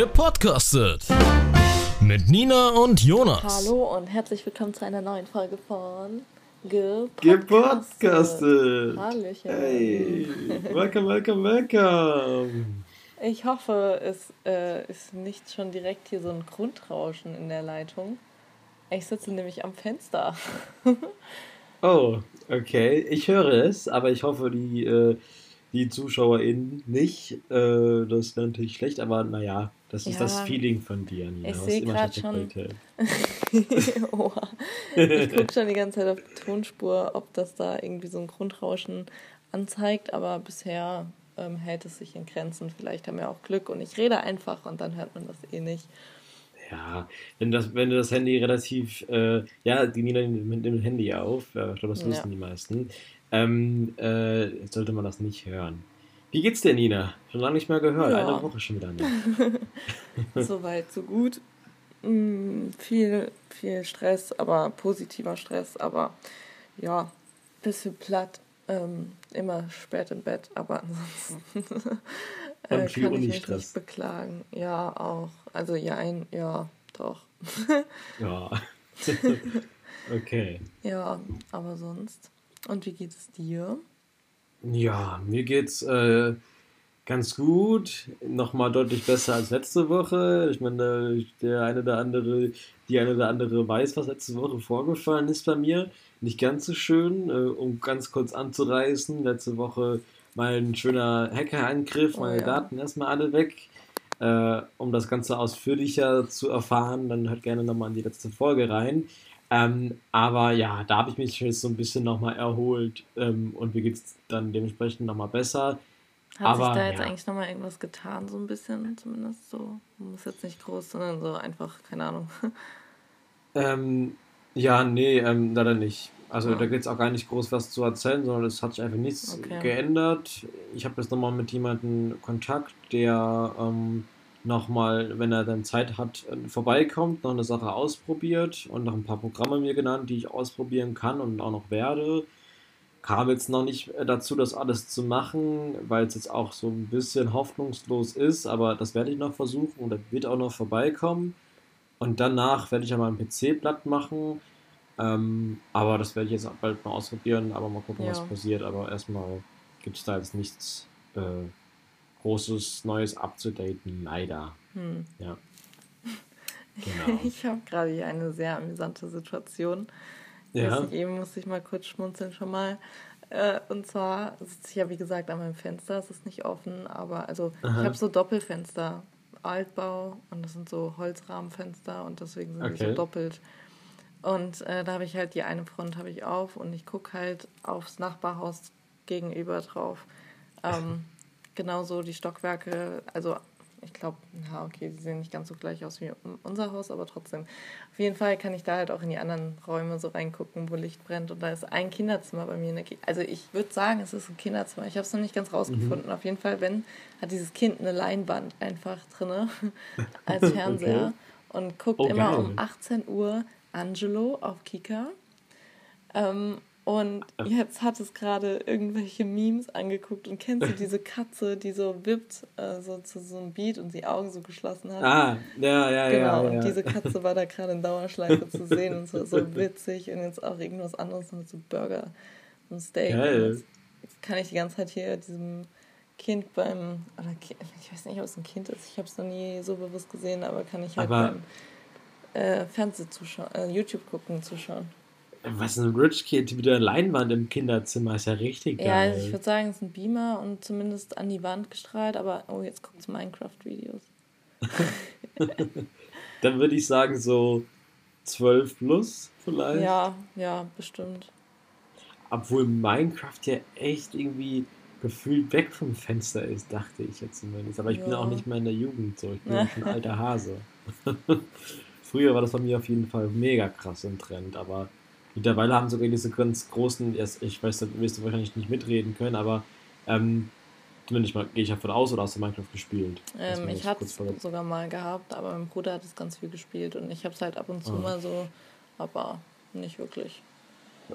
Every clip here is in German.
Gepodcastet. Mit Nina und Jonas. Hallo und herzlich willkommen zu einer neuen Folge von Gepodcastet. Gepodcastet. Hallöchen. Hey, welcome, welcome, welcome. Ich hoffe, es äh, ist nicht schon direkt hier so ein Grundrauschen in der Leitung. Ich sitze nämlich am Fenster. Oh, okay. Ich höre es, aber ich hoffe, die, äh, die ZuschauerInnen nicht. Äh, das ist natürlich schlecht, aber naja, das ist Ja, das Feeling von dir, Nina. ich Du hast seh immer grad schlechte schon-. Ich gucke schon die ganze Zeit auf die Tonspur, ob das da irgendwie so ein Grundrauschen anzeigt, aber bisher ähm, hält es sich in Grenzen. Vielleicht haben wir auch Glück und ich rede einfach und dann hört man das eh nicht. Ja, wenn, das, wenn du das Handy relativ, äh, ja, die Nina nimmt dem Handy auf, äh, ich glaube, das Ja. wissen die meisten, ähm, äh, sollte man das nicht hören. Wie geht's dir, Nina? Schon lange nicht mehr gehört, Ja. eine Woche schon wieder nicht. Soweit, so gut. Mm, viel, viel Stress, aber positiver Stress, aber ja, bisschen platt. Ähm, immer spät im Bett, aber ansonsten äh, Und viel kann ich mich nicht beklagen. Ja, auch. Also ja, ein, ja, doch. Ja. okay. Ja, aber sonst. Und wie geht es dir? Ja, mir geht's äh, ganz gut. Nochmal deutlich besser als letzte Woche. Ich meine, der eine oder andere, die eine oder andere weiß, was letzte Woche vorgefallen ist bei mir. Nicht ganz so schön, äh, um ganz kurz anzureißen. Letzte Woche mal ein schöner Hackerangriff, Oh meine ja. Daten erstmal alle weg. Äh, um das Ganze ausführlicher zu erfahren, dann hört gerne nochmal in die letzte Folge rein. Ähm, aber ja, da habe ich mich jetzt so ein bisschen nochmal erholt ähm, und mir geht es dann dementsprechend nochmal besser. Hat Aber, sich da jetzt ja. eigentlich nochmal irgendwas getan, so ein bisschen zumindest so? Muss jetzt nicht groß, sondern so einfach, keine Ahnung. Ähm, ja, nee, ähm, leider nicht. Also Ja. da gibt es auch gar nicht groß was zu erzählen, sondern es hat sich einfach nichts Okay. geändert. Ich habe jetzt nochmal mit jemandem Kontakt, der ähm, nochmal, wenn er dann Zeit hat, äh, vorbeikommt, noch eine Sache ausprobiert und noch ein paar Programme mir genannt, die ich ausprobieren kann und auch noch werde. Kam jetzt noch nicht äh, dazu, das alles zu machen, weil es jetzt auch so ein bisschen hoffnungslos ist, aber das werde ich noch versuchen und er wird auch noch vorbeikommen. Und danach werde ich ja mal einen PC platt machen. Ähm, aber das werde ich jetzt bald mal ausprobieren, aber mal gucken, was Ja. passiert. Aber erstmal gibt es da jetzt nichts äh, Großes, Neues abzudaten, leider. Hm. Ja. Genau. Ich habe gerade hier eine sehr amüsante Situation. Ja. Eben musste ich mal kurz schmunzeln schon mal. Äh, und zwar sitze ich ja, wie gesagt, an meinem Fenster. Es ist nicht offen, aber also Aha. ich habe so Doppelfenster. Altbau und das sind so Holzrahmenfenster und deswegen sind die so Okay. doppelt. Und äh, da habe ich halt die eine Front habe ich auf und ich gucke halt aufs Nachbarhaus gegenüber drauf. Ähm, genauso die Stockwerke, also ich glaube, ja, okay, die sehen nicht ganz so gleich aus wie unser Haus, aber trotzdem. Auf jeden Fall kann ich da halt auch in die anderen Räume so reingucken, wo Licht brennt. Und da ist ein Kinderzimmer bei mir. In der Ki also ich würde sagen, es ist ein Kinderzimmer. Ich habe es noch nicht ganz rausgefunden. Auf jeden Fall, wenn, hat dieses Kind eine Leinwand einfach drinne als Fernseher und guckt Oh, immer geil. um 18 Uhr Angelo auf Kika. Ähm, und jetzt hat es gerade irgendwelche Memes angeguckt und kennst du diese Katze, die so wippt, äh, so zu so einem Beat und die Augen so geschlossen hat? Ah, ja, ja, Genau, ja. und ja. diese Katze war da gerade in Dauerschleife zu sehen und so, so witzig und jetzt auch irgendwas anderes mit so Burger und Steak. Geil. Und jetzt kann ich die ganze Zeit hier diesem Kind beim, oder ich weiß nicht, ob es ein Kind ist, ich habe es noch nie so bewusst gesehen, aber kann ich halt Aber- beim äh, Fernsehzuschauen, äh, YouTube gucken zuschauen. Was ein Rich Kid mit der Leinwand im Kinderzimmer ist ja richtig geil. Ja, also ich würde sagen, es ist ein Beamer und zumindest an die Wand gestrahlt, aber oh, jetzt guckt es Minecraft-Videos. Dann würde ich sagen so 12 plus vielleicht. Ja, ja, bestimmt. Obwohl Minecraft ja echt irgendwie gefühlt weg vom Fenster ist, dachte ich jetzt zumindest. Aber ich bin Ja. auch nicht mehr in der Jugend so. Ich bin ja schon ein alter Hase. Früher war das bei mir auf jeden Fall mega krass im Trend, aber mittlerweile haben sogar diese ganz großen, ich weiß, da wirst du wahrscheinlich nicht mitreden können, aber ähm, zumindest mal gehe ich davon aus, oder hast du Minecraft gespielt? Ähm, ich kurz es sogar mal gehabt, aber mein Bruder hat es ganz viel gespielt und ich habe es halt ab und zu Ah. mal so, aber nicht wirklich.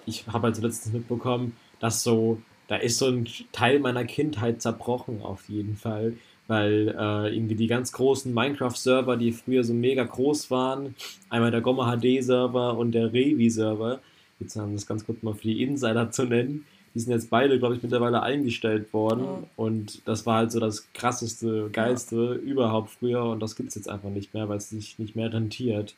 ich habe halt so letztens mitbekommen, dass so da ist so ein Teil meiner Kindheit zerbrochen auf jeden Fall, weil äh, irgendwie die ganz großen Minecraft-Server, die früher so mega groß waren, einmal der Gomma HD-Server und der Revi-Server, jetzt haben wir das ganz kurz mal für die Insider zu nennen, die sind jetzt beide, glaube ich, mittlerweile eingestellt worden. Oh. Und das war halt so das krasseste, geilste ja. überhaupt früher. Und das gibt es jetzt einfach nicht mehr, weil es sich nicht mehr rentiert.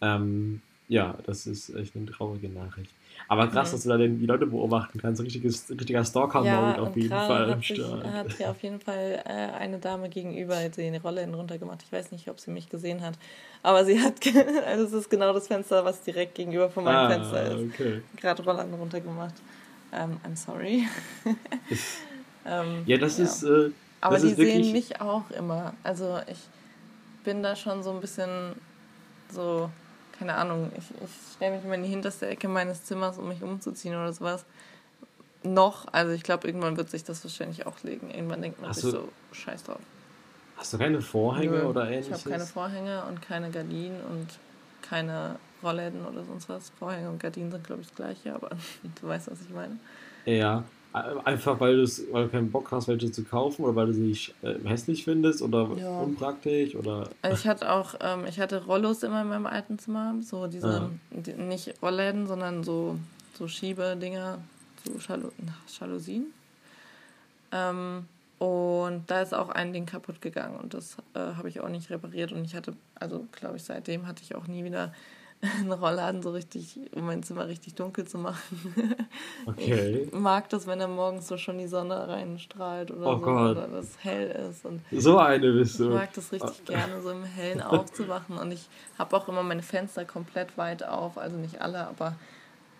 Ähm, ja, das ist echt eine traurige Nachricht. Aber krass, mhm. dass du da die Leute beobachten kannst. Richtiges, richtiger Stalker-Mode ja, auf jeden Fall. Hat, sich, hat hier auf jeden Fall äh, eine Dame gegenüber die Rolle runtergemacht. Ich weiß nicht, ob sie mich gesehen hat. Aber sie hat, also es ist genau das Fenster, was direkt gegenüber von meinem ah, Fenster ist. Okay. Gerade Rollern runtergemacht. Um, ähm, I'm sorry. um, ähm, ja, das ja. ist. Äh, Aber das die ist sehen mich auch immer. Also ich bin da schon so ein bisschen so keine Ahnung, ich, ich stelle mich immer in die hinterste Ecke meines Zimmers, um mich umzuziehen oder sowas. Noch, also ich glaube, irgendwann wird sich das wahrscheinlich auch legen. Irgendwann denkt man hast sich so, scheiß drauf. Hast du keine Vorhänge Nö, oder ähnliches? Ich habe keine Vorhänge und keine Gardinen und keine Rollläden oder sonst was. Vorhänge und Gardinen sind, glaube ich, das gleiche, aber du weißt, was ich meine. Ja, Einfach weil, weil du keinen Bock hast, welche zu kaufen oder weil du sie äh, hässlich findest oder ja. unpraktisch oder. Also ich hatte auch, ähm, ich hatte Rollos immer in meinem alten Zimmer, so diese, ah. die, nicht Rollläden, sondern so, so Schiebedinger, so Jalu Jalousien. Ähm, und da ist auch ein Ding kaputt gegangen und das äh, habe ich auch nicht repariert und ich hatte, also glaube ich, seitdem hatte ich auch nie wieder einen Rollladen so richtig, um mein Zimmer richtig dunkel zu machen. Okay. Ich mag das, wenn da morgens so schon die Sonne reinstrahlt oder oh so, Gott. oder das hell ist. Und so eine bist du. Ich mag das richtig oh. gerne, so im Hellen aufzuwachen. Und ich habe auch immer meine Fenster komplett weit auf, also nicht alle, aber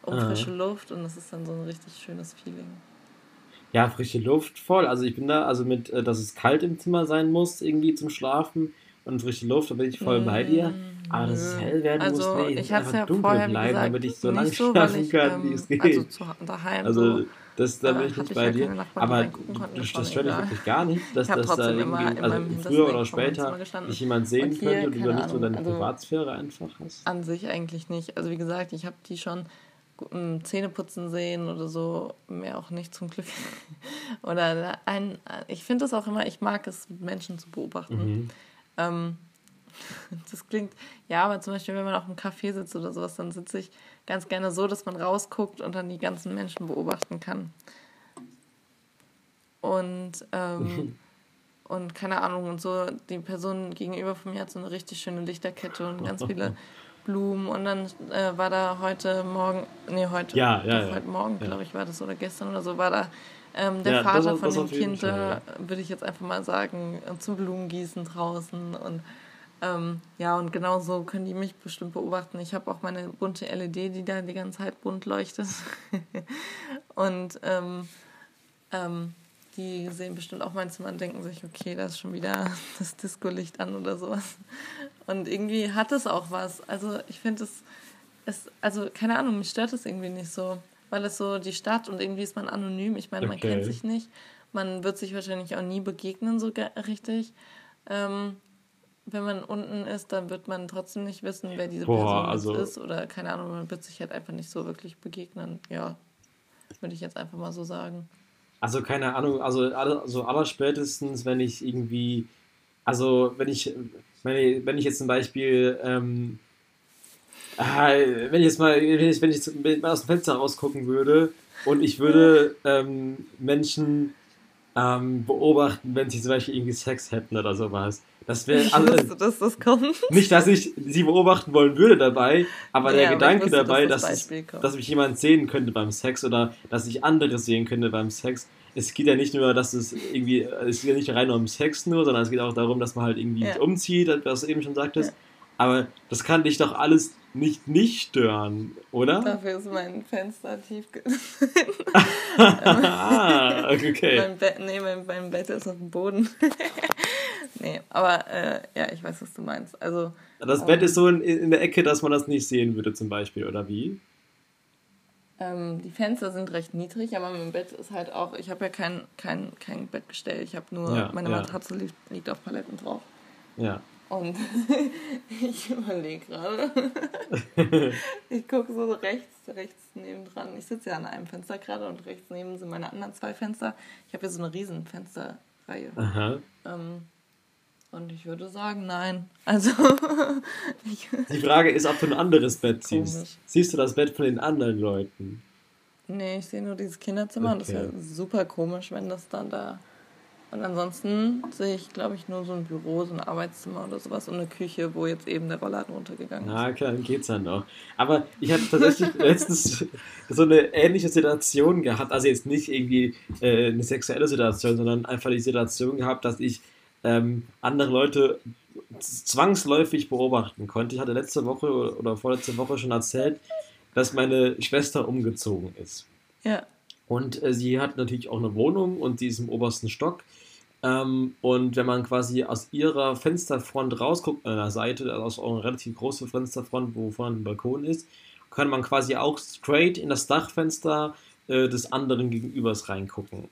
um Aha. frische Luft und das ist dann so ein richtig schönes Feeling. Ja, frische Luft voll. Also ich bin da, also mit, äh, dass es kalt im Zimmer sein muss, irgendwie zum Schlafen und frische Luft, da bin ich voll bei dir. Aber dass es hell werden also, muss, nee, ich hatte ja dunkel bleiben, gesagt, damit ich so lange so, schlafen ich, kann, wie ähm, es geht. Also zu, daheim also, so, das, da bin ich nicht bei dir. Aber das, das stört mich wirklich gar nicht, dass das da irgendwie, also früher oder später dich jemand sehen könnte und du dann nicht so deine also, Privatsphäre einfach hast. An sich eigentlich nicht. Also wie gesagt, ich habe die schon Zähneputzen sehen oder so, mehr auch nicht zum Glück. oder ein, ich finde es auch immer, ich mag es, Menschen zu beobachten. Mhm. Ähm, das klingt, ja, aber zum Beispiel, wenn man auch im Café sitzt oder sowas, dann sitze ich ganz gerne so, dass man rausguckt und dann die ganzen Menschen beobachten kann. Und, ähm, und keine Ahnung, und so, die Person gegenüber von mir hat so eine richtig schöne Lichterkette und ganz viele Blumen. Und dann äh, war da heute Morgen, nee, heute, ja, ja, ja. heute Morgen, glaube ich, war das oder gestern oder so, war da ähm, der ja, Vater das, von das dem Kind, Fall, ja. würde ich jetzt einfach mal sagen, zum Blumengießen draußen und ähm, ja, und genau so können die mich bestimmt beobachten. Ich habe auch meine bunte LED, die da die ganze Zeit bunt leuchtet. und ähm, ähm, die sehen bestimmt auch mein Zimmer und denken sich, okay, da ist schon wieder das Disco-Licht an oder sowas. Und irgendwie hat es auch was. Also ich finde es, es, also keine Ahnung, mich stört es irgendwie nicht so weil es so die Stadt und irgendwie ist man anonym. Ich meine, man okay. kennt sich nicht. Man wird sich wahrscheinlich auch nie begegnen, so richtig. Ähm, wenn man unten ist, dann wird man trotzdem nicht wissen, wer diese Boah, Person also ist. Oder keine Ahnung, man wird sich halt einfach nicht so wirklich begegnen. Ja, würde ich jetzt einfach mal so sagen. Also keine Ahnung, also, also allerspätestens, wenn ich irgendwie, also wenn ich, wenn ich, wenn ich jetzt zum Beispiel ähm, Ah, wenn ich jetzt mal, wenn ich, wenn ich mal aus dem Fenster rausgucken würde und ich würde ähm, Menschen ähm, beobachten, wenn sie zum Beispiel irgendwie Sex hätten oder sowas. Das wäre also, dass das kommt. Nicht, dass ich sie beobachten wollen würde dabei, aber ja, der Gedanke wusste, dabei, dass, das dass, dass mich jemand sehen könnte beim Sex oder dass ich andere sehen könnte beim Sex. Es geht ja nicht nur, dass es irgendwie, es geht ja nicht rein um Sex nur, sondern es geht auch darum, dass man halt irgendwie ja. umzieht, was du eben schon sagtest. Ja. Aber das kann dich doch alles nicht nicht stören, oder? Dafür ist mein Fenster tief. ah, okay. mein Bett, nee, mein, mein, Bett ist auf dem Boden. nee, aber äh, ja, ich weiß, was du meinst. Also, das ähm, Bett ist so in, in der Ecke, dass man das nicht sehen würde, zum Beispiel, oder wie? Ähm, die Fenster sind recht niedrig, aber mein Bett ist halt auch, ich habe ja kein, kein, kein Bettgestell, ich habe nur, ja, meine ja. Matratze liegt, liegt auf Paletten drauf. Ja. Und ich überlege gerade. ich gucke so rechts, rechts neben dran. Ich sitze ja an einem Fenster gerade und rechts neben sind meine anderen zwei Fenster. Ich habe hier so eine riesen Fensterreihe. Aha. Ähm, und ich würde sagen, nein. Also. ich, Die Frage ist, ob du ein anderes Bett Komisch. siehst. Siehst du das Bett von den anderen Leuten? nee, ich sehe nur dieses Kinderzimmer und das Okay. wäre super komisch, wenn das dann da. Und ansonsten sehe ich, glaube ich, nur so ein Büro, so ein Arbeitszimmer oder sowas und eine Küche, wo jetzt eben der Rollladen runtergegangen ist. Na klar, dann geht's ja noch. Aber ich hatte tatsächlich letztens so eine ähnliche Situation gehabt. Also jetzt nicht irgendwie äh, eine sexuelle Situation, sondern einfach die Situation gehabt, dass ich ähm, andere Leute zwangsläufig beobachten konnte. Ich hatte letzte Woche oder vorletzte Woche schon erzählt, dass meine Schwester umgezogen ist. Ja. Und äh, sie hat natürlich auch eine Wohnung und sie ist im obersten Stock. Ähm, und wenn man quasi aus ihrer Fensterfront rausguckt, an der Seite, also aus einer relativ großen Fensterfront, wo vorne ein Balkon ist, kann man quasi auch straight in das Dachfenster äh, des anderen Gegenübers reingucken.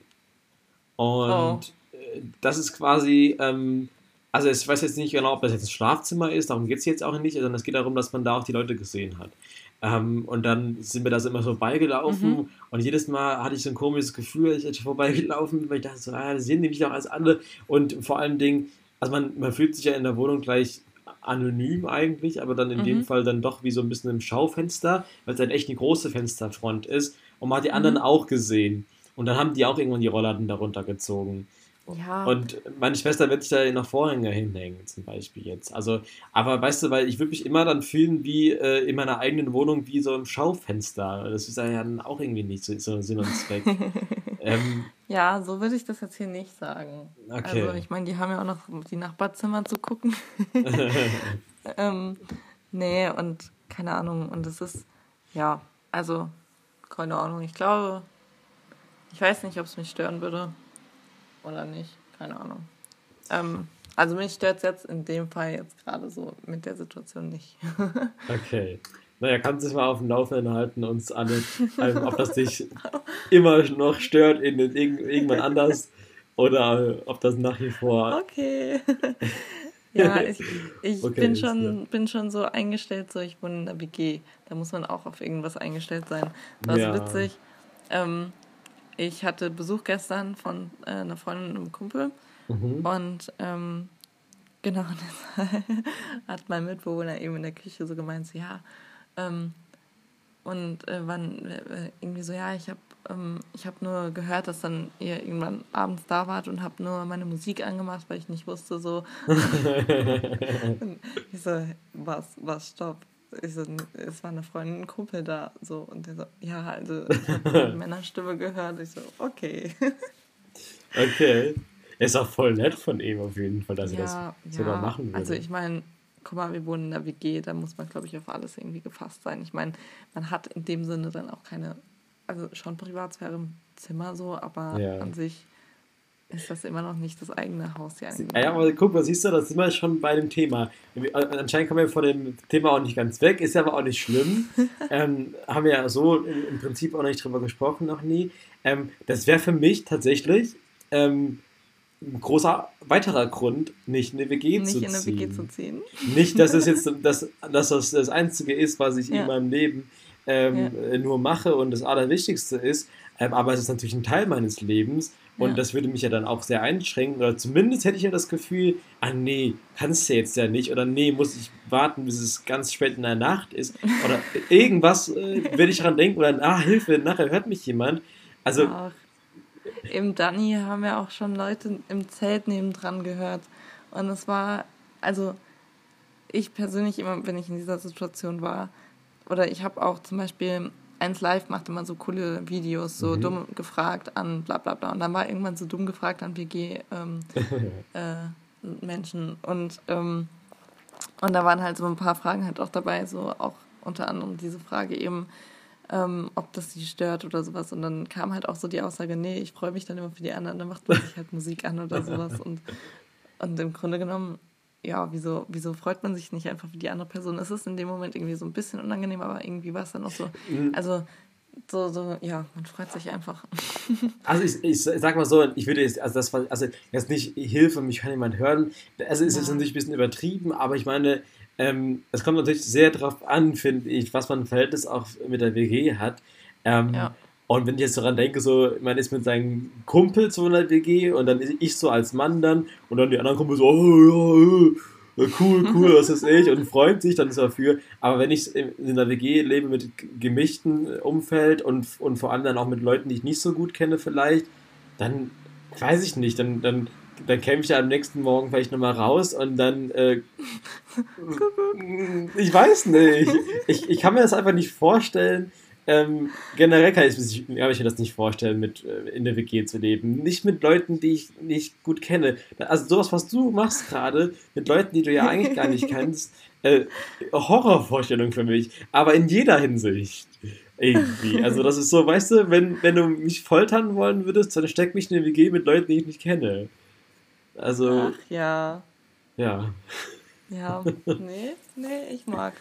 Und Oh. äh, das ist quasi, ähm, also ich weiß jetzt nicht genau, ob das jetzt ein Schlafzimmer ist, darum geht es jetzt auch nicht, sondern es geht darum, dass man da auch die Leute gesehen hat. Ähm, und dann sind wir da so immer so vorbeigelaufen Mhm. und jedes Mal hatte ich so ein komisches Gefühl, als ich jetzt vorbeigelaufen bin, weil ich dachte so, ah, das sehen mich auch als andere. Und vor allen Dingen, also man, man fühlt sich ja in der Wohnung gleich anonym eigentlich, aber dann in dem Mhm. Fall dann doch wie so ein bisschen im Schaufenster, weil es halt echt eine große Fensterfront ist. Und man hat die anderen auch gesehen. Und dann haben die auch irgendwann die Rollladen darunter gezogen. Ja. Und meine Schwester wird sich da noch Vorhänge hinhängen, zum Beispiel jetzt. Also, aber weißt du, weil ich würde mich immer dann fühlen wie äh, in meiner eigenen Wohnung wie so im Schaufenster. Das ist ja dann auch irgendwie nicht so, so Sinn und Zweck. ähm, Ja, so würde ich das jetzt hier nicht sagen. Okay. Also ich meine, die haben ja auch noch die Nachbarzimmer zu gucken. ähm, nee, und keine Ahnung. Und es ist, ja, also, keine Ahnung. Ich glaube, ich weiß nicht, ob es mich stören würde oder nicht. Keine Ahnung. Ähm, also mich stört es jetzt in dem Fall jetzt gerade so mit der Situation nicht. okay. Naja, kannst du dich mal auf dem Laufenden halten, uns alle, ähm, ob das dich immer noch stört in, in, irgend- irgendwann anders oder ob das nach wie vor. Okay. ja, ich, ich Okay, bin, schon, bin schon so eingestellt, so ich wohne in der WG. Da muss man auch auf irgendwas eingestellt sein. War Ja. so witzig. Ähm, ich hatte Besuch gestern von äh, einer Freundin und einem Kumpel. Mhm. Und ähm, genau, hat mein Mitbewohner eben in der Küche so gemeint, so, ja, ähm, und äh, wann äh, irgendwie so, ja, ich habe ähm, ich hab nur gehört, dass dann ihr irgendwann abends da wart und habe nur meine Musik angemacht, weil ich nicht wusste, so. ich so, was, was, stopp. Ich so, es war eine Freundin, ein Kumpel da, so. Und der so, ja, also, ich habe Männerstimme gehört. Ich so, okay. Okay. Ist auch voll nett von ihm auf jeden Fall, dass er ja, das sogar ja. machen würde. Also ich meine, guck mal, wir wohnen in der WG, da muss man, glaube ich, auf alles irgendwie gefasst sein. Ich meine, man hat in dem Sinne dann auch keine, also schon Privatsphäre im Zimmer so, aber Ja. an sich ist das immer noch nicht das eigene Haus. Ja, Ja, ja, aber guck mal, siehst du, da sind wir schon bei dem Thema. Anscheinend kommen wir von dem Thema auch nicht ganz weg, ist ja aber auch nicht schlimm. ähm, haben wir ja so im, im Prinzip auch nicht drüber gesprochen, noch nie. Ähm, das wäre für mich tatsächlich ähm, ein großer weiterer Grund, nicht in eine WG nicht zu in eine ziehen. WG zu ziehen. Nicht, dass es jetzt das, dass das, das Einzige ist, was ich Ja. in meinem Leben ähm, äh, nur mache und das Allerwichtigste ist, ähm, aber es ist natürlich ein Teil meines Lebens und Ja. das würde mich ja dann auch sehr einschränken oder zumindest hätte ich ja das Gefühl, ah nee, kannst du jetzt ja nicht oder nee, muss ich warten, bis es ganz spät in der Nacht ist oder irgendwas äh, werde ich daran denken oder ah, Hilfe, nachher hört mich jemand. Also, Ach, im Danny haben ja auch schon Leute im Zelt nebendran gehört. Und es war, also ich persönlich immer, wenn ich in dieser Situation war, oder ich habe auch zum Beispiel, eins live macht immer so coole Videos, so Mhm. dumm gefragt an bla bla bla. Und dann war irgendwann so dumm gefragt an WG ähm, äh, Menschen. Und, ähm, und da waren halt so ein paar Fragen halt auch dabei, so auch unter anderem diese Frage eben, ähm, ob das sie stört oder sowas. Und dann kam halt auch so die Aussage, nee, ich freue mich dann immer für die anderen, dann macht man sich halt Musik an oder sowas. Und, und im Grunde genommen, ja, wieso, wieso freut man sich nicht einfach für die andere Person? Es ist in dem Moment irgendwie so ein bisschen unangenehm, aber irgendwie war es dann auch so. Also so, so, ja, man freut sich einfach. Also ich, ich sag mal so, ich würde jetzt, also das war, also jetzt nicht Hilfe, mich kann jemand hören. Also es ist natürlich ein bisschen übertrieben, aber ich meine, ähm, es kommt natürlich sehr darauf an, finde ich, was man ein Verhältnis auch mit der WG hat. Ähm, ja. Und wenn ich jetzt daran denke, so, man ist mit seinen Kumpels so in der WG und dann ist ich so als Mann dann und dann die anderen Kumpels so, oh, ja, cool, cool, was ist ich und freut sich dann dafür. Aber wenn ich in der WG lebe mit gemischten Umfeld und, und vor allem dann auch mit Leuten, die ich nicht so gut kenne vielleicht, dann weiß ich nicht, dann, dann, dann käme ich ja am nächsten Morgen vielleicht nochmal raus und dann äh, ich weiß nicht. Ich, ich kann mir das einfach nicht vorstellen, ähm, generell kann ich, kann ich mir das nicht vorstellen, mit äh, in der WG zu leben. Nicht mit Leuten, die ich nicht gut kenne. Also sowas, was du machst gerade, mit Leuten, die du ja eigentlich gar nicht kennst, äh, Horrorvorstellung für mich. Aber in jeder Hinsicht. Irgendwie. Also das ist so, weißt du, wenn, wenn du mich foltern wollen würdest, dann steck mich in eine WG mit Leuten, die ich nicht kenne. Also. Ach ja. Ja. Ja, nee, nee, ich mag.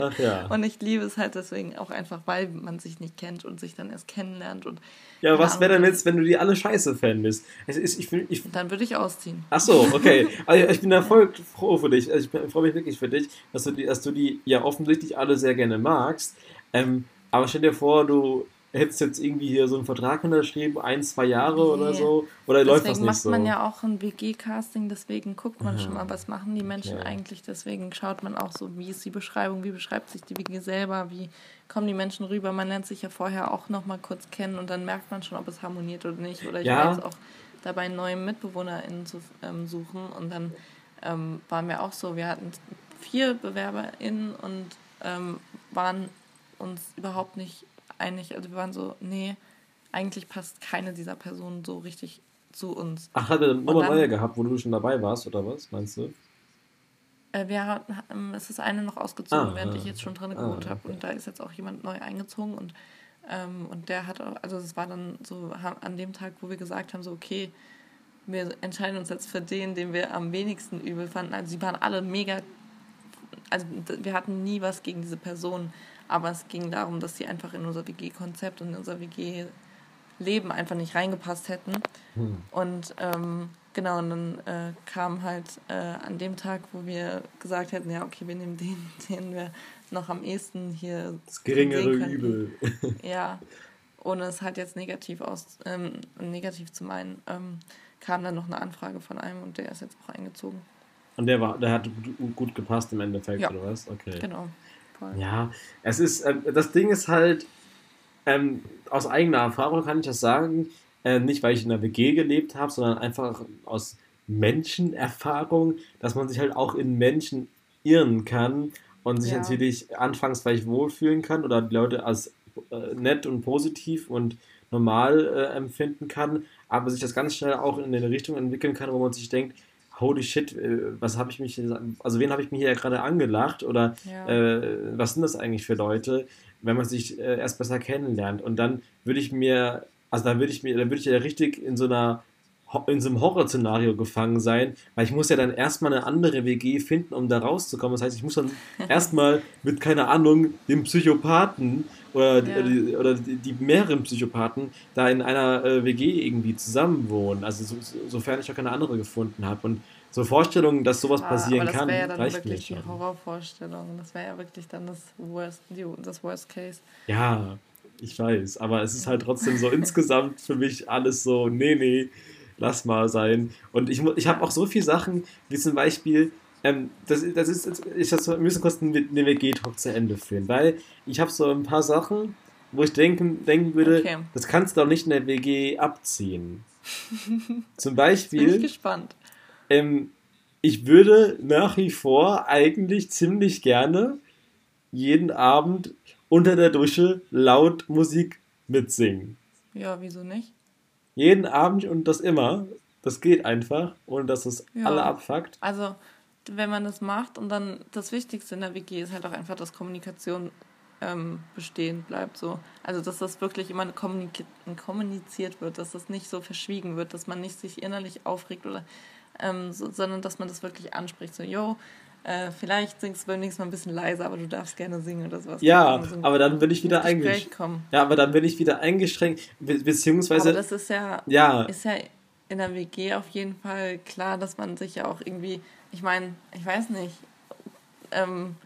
Ach ja. und ich liebe es halt deswegen auch einfach, weil man sich nicht kennt und sich dann erst kennenlernt. Und ja, was wäre denn jetzt, wenn du die alle scheiße fändest? Es ist, ich, ich, dann würde ich ausziehen. Ach so, okay. Also ich bin da voll froh für dich. Also ich freue mich wirklich für dich, dass du, die, dass du die ja offensichtlich alle sehr gerne magst. Ähm, aber stell dir vor, du hättest jetzt irgendwie hier so einen Vertrag unterschrieben, ein, zwei Jahre nee. oder so, oder deswegen läuft das nicht macht so? man ja auch ein WG-Casting, deswegen guckt man Aha. schon mal, was machen die Menschen okay. eigentlich, deswegen schaut man auch so, wie ist die Beschreibung, wie beschreibt sich die WG selber, wie kommen die Menschen rüber, man lernt sich ja vorher auch noch mal kurz kennen und dann merkt man schon, ob es harmoniert oder nicht, oder ich ja. war jetzt auch dabei, neuen MitbewohnerInnen zu ähm, suchen und dann ähm, waren wir auch so, wir hatten vier BewerberInnen und ähm, waren uns überhaupt nicht einig. Also wir waren so, nee, eigentlich passt keine dieser Personen so richtig zu uns. Ach, hat er nochmal neue gehabt, wo du schon dabei warst, oder was, meinst du? Äh, wir hatten, ähm, es ist eine noch ausgezogen, ah, während ich jetzt schon drin ah, gewohnt habe. Und da ist jetzt auch jemand neu eingezogen und, ähm, und der hat auch, also es war dann so an dem Tag, wo wir gesagt haben, so okay, wir entscheiden uns jetzt für den, den wir am wenigsten übel fanden. Also sie waren alle mega, also wir hatten nie was gegen diese Person, aber es ging darum, dass sie einfach in unser WG-Konzept und in unser WG-Leben einfach nicht reingepasst hätten. Hm. Und ähm, genau, und dann äh, kam halt äh, an dem Tag, wo wir gesagt hätten, ja, okay, wir nehmen den, den wir noch am ehesten hier. Das geringere Übel. ja, ohne es halt jetzt negativ aus ähm, negativ zu meinen, ähm, kam dann noch eine Anfrage von einem und der ist jetzt auch eingezogen. Und der war, der hat gut gepasst im Endeffekt, ja. oder was? Okay. Genau. Voll. Ja, es ist, äh, das Ding ist halt, ähm, aus eigener Erfahrung kann ich das sagen, äh, nicht weil ich in der WG gelebt habe, sondern einfach aus Menschenerfahrung, dass man sich halt auch in Menschen irren kann und sich ja. natürlich anfangs vielleicht wohlfühlen kann oder die Leute als äh, nett und positiv und normal äh, empfinden kann, aber sich das ganz schnell auch in eine Richtung entwickeln kann, wo man sich denkt, holy shit, äh, was habe ich mich, also wen habe ich mir hier gerade angelacht oder ja. äh, was sind das eigentlich für Leute, wenn man sich äh, erst besser kennenlernt und dann würde ich mir, also dann würde ich mir, dann würde ich ja richtig in so einer in so einem Horrorszenario gefangen sein, weil ich muss ja dann erstmal eine andere WG finden, um da rauszukommen. Das heißt, ich muss dann erstmal mit, keine Ahnung, dem Psychopathen oder, ja. die, oder die, die, mehreren Psychopathen da in einer äh, WG irgendwie zusammenwohnen. Also so, so, sofern ich auch keine andere gefunden habe. Und so Vorstellungen, dass sowas ja, passieren kann, ja dann reicht wirklich mir schon. die Horrorvorstellung. Das wäre ja wirklich dann das Worst, das Worst Case. Ja, ich weiß. Aber es ist halt trotzdem so insgesamt für mich alles so, nee, nee, lass mal sein. Und ich, ich habe auch so viele Sachen, wie zum Beispiel, ähm, das, das ist, ich das müssen kurz eine WG-Talk zu Ende führen, weil ich habe so ein paar Sachen, wo ich denken, denken würde, okay. das kannst du doch nicht in der WG abziehen. Zum Beispiel. Bin ich gespannt. Ähm, ich würde nach wie vor eigentlich ziemlich gerne jeden Abend unter der Dusche laut Musik mitsingen. Ja, wieso nicht? Jeden Abend und das immer. Das geht einfach, ohne dass es ja. alle abfuckt. Also, wenn man das macht und dann das Wichtigste in der WG ist halt auch einfach, dass Kommunikation ähm, bestehen bleibt. So. Also dass das wirklich immer kommuniziert wird, dass das nicht so verschwiegen wird, dass man nicht sich innerlich aufregt oder ähm, so, sondern dass man das wirklich anspricht. So, yo, äh, vielleicht singst du beim nächsten Mal ein bisschen leiser, aber du darfst gerne singen oder sowas. Ja, so aber dann bin ich wieder eingeschränkt. Ja, aber dann bin ich wieder eingeschränkt, be beziehungsweise. Aber das ist ja, ja. ist ja in der WG auf jeden Fall klar, dass man sich ja auch irgendwie, ich meine, ich weiß nicht, ähm,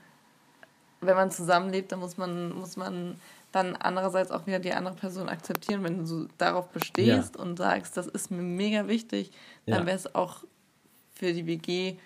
wenn man zusammenlebt, dann muss man, muss man dann andererseits auch wieder die andere Person akzeptieren, wenn du darauf bestehst ja. und sagst, das ist mir mega wichtig, dann ja. wäre es auch für die WG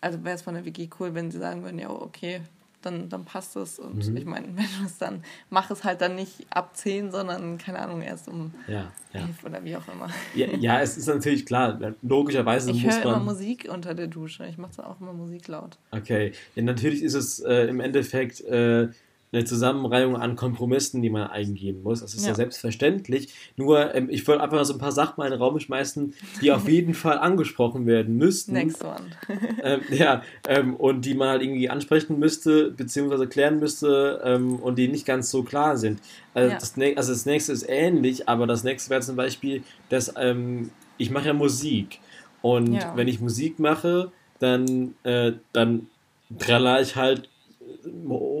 also wäre es von der WG cool, wenn sie sagen würden, ja, okay, dann, dann passt es. Und mhm. ich meine, wenn du es dann, mach es halt dann nicht ab 10, sondern, keine Ahnung, erst um ja, ja. 11 oder wie auch immer. Ja, ja, es ist natürlich klar, logischerweise ich muss man... Ich höre immer Musik unter der Dusche, ich mache auch immer Musik laut. Okay, ja, natürlich ist es äh, im Endeffekt... Äh, eine Zusammenreihung an Kompromissen, die man eingehen muss. Das ist ja, ja selbstverständlich. Nur, ähm, ich wollte einfach mal so ein paar Sachen mal in den Raum schmeißen, die auf jeden Fall angesprochen werden müssten. Next one. ähm, ja, ähm, und die man halt irgendwie ansprechen müsste, beziehungsweise klären müsste ähm, und die nicht ganz so klar sind. Also, ja. das, also das nächste ist ähnlich, aber das nächste wäre zum Beispiel, dass ähm, ich mache ja Musik. Und ja. wenn ich Musik mache, dann, äh, dann traller ich halt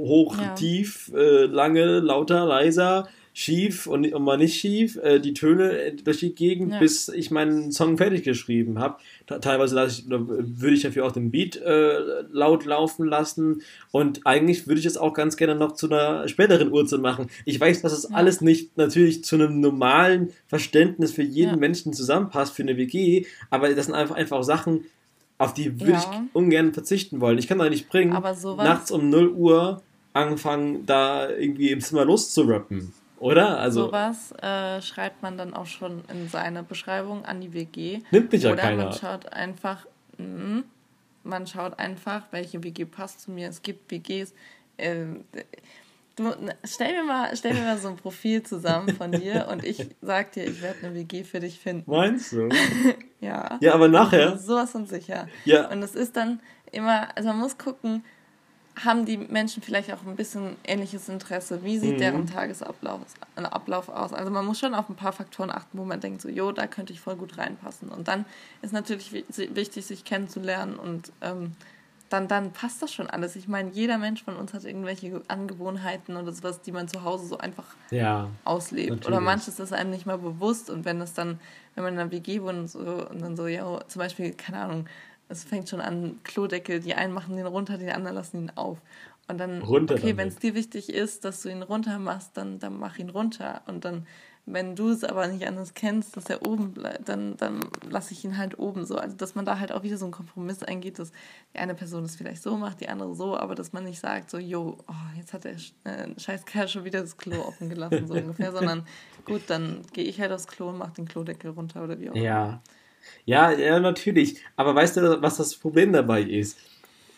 hoch, ja. tief, äh, lange, lauter, leiser, schief und, und mal nicht schief, äh, die Töne durch die Gegend, ja. bis ich meinen Song fertig geschrieben habe. Teilweise ich, würde ich dafür auch den Beat äh, laut laufen lassen und eigentlich würde ich es auch ganz gerne noch zu einer späteren Uhrzeit machen. Ich weiß, dass das ja. alles nicht natürlich zu einem normalen Verständnis für jeden ja. Menschen zusammenpasst für eine WG, aber das sind einfach, einfach Sachen, auf die würde ich ungern verzichten wollen. Ich kann da nicht bringen, nachts um 0 Uhr anfangen, da irgendwie im Zimmer loszurappen. Oder? Also, Sowas äh, schreibt man dann auch schon in seine Beschreibung an die WG. Nimmt mich ja Oder keiner. man schaut einfach, mh, man schaut einfach, welche WG passt zu mir. Es gibt WGs, äh, Du, stell, mir mal, stell mir mal so ein Profil zusammen von dir und ich sag dir, ich werde eine WG für dich finden. Meinst du? ja. Ja, aber nachher. Sowas von sicher. Ja. Und es ist dann immer, also man muss gucken, haben die Menschen vielleicht auch ein bisschen ähnliches Interesse? Wie sieht mhm. deren Tagesablauf Ablauf aus? Also man muss schon auf ein paar Faktoren achten, wo man denkt, so, jo, da könnte ich voll gut reinpassen. Und dann ist natürlich wichtig, sich kennenzulernen und ähm, dann, dann passt das schon alles. Ich meine, jeder Mensch von uns hat irgendwelche Angewohnheiten oder sowas, die man zu Hause so einfach ja, auslebt. Natürlich. Oder manches ist einem nicht mal bewusst und wenn das dann, wenn man in einer WG wohnt und, so, und dann so, ja, zum Beispiel, keine Ahnung, es fängt schon an, Klodeckel, die einen machen den runter, die anderen lassen ihn auf. Und dann, runter okay, wenn es dir wichtig ist, dass du ihn runter machst, dann, dann mach ihn runter. Und dann wenn du es aber nicht anders kennst, dass er oben bleibt, dann, dann lasse ich ihn halt oben so. Also, dass man da halt auch wieder so einen Kompromiss eingeht, dass die eine Person es vielleicht so macht, die andere so, aber dass man nicht sagt, so, jo, oh, jetzt hat der äh, scheiß Kerl schon wieder das Klo offen gelassen, so ungefähr, sondern gut, dann gehe ich halt aufs Klo und mache den Klodeckel runter oder wie auch immer. Ja. Ja, ja, natürlich. Aber weißt du, was das Problem dabei ist?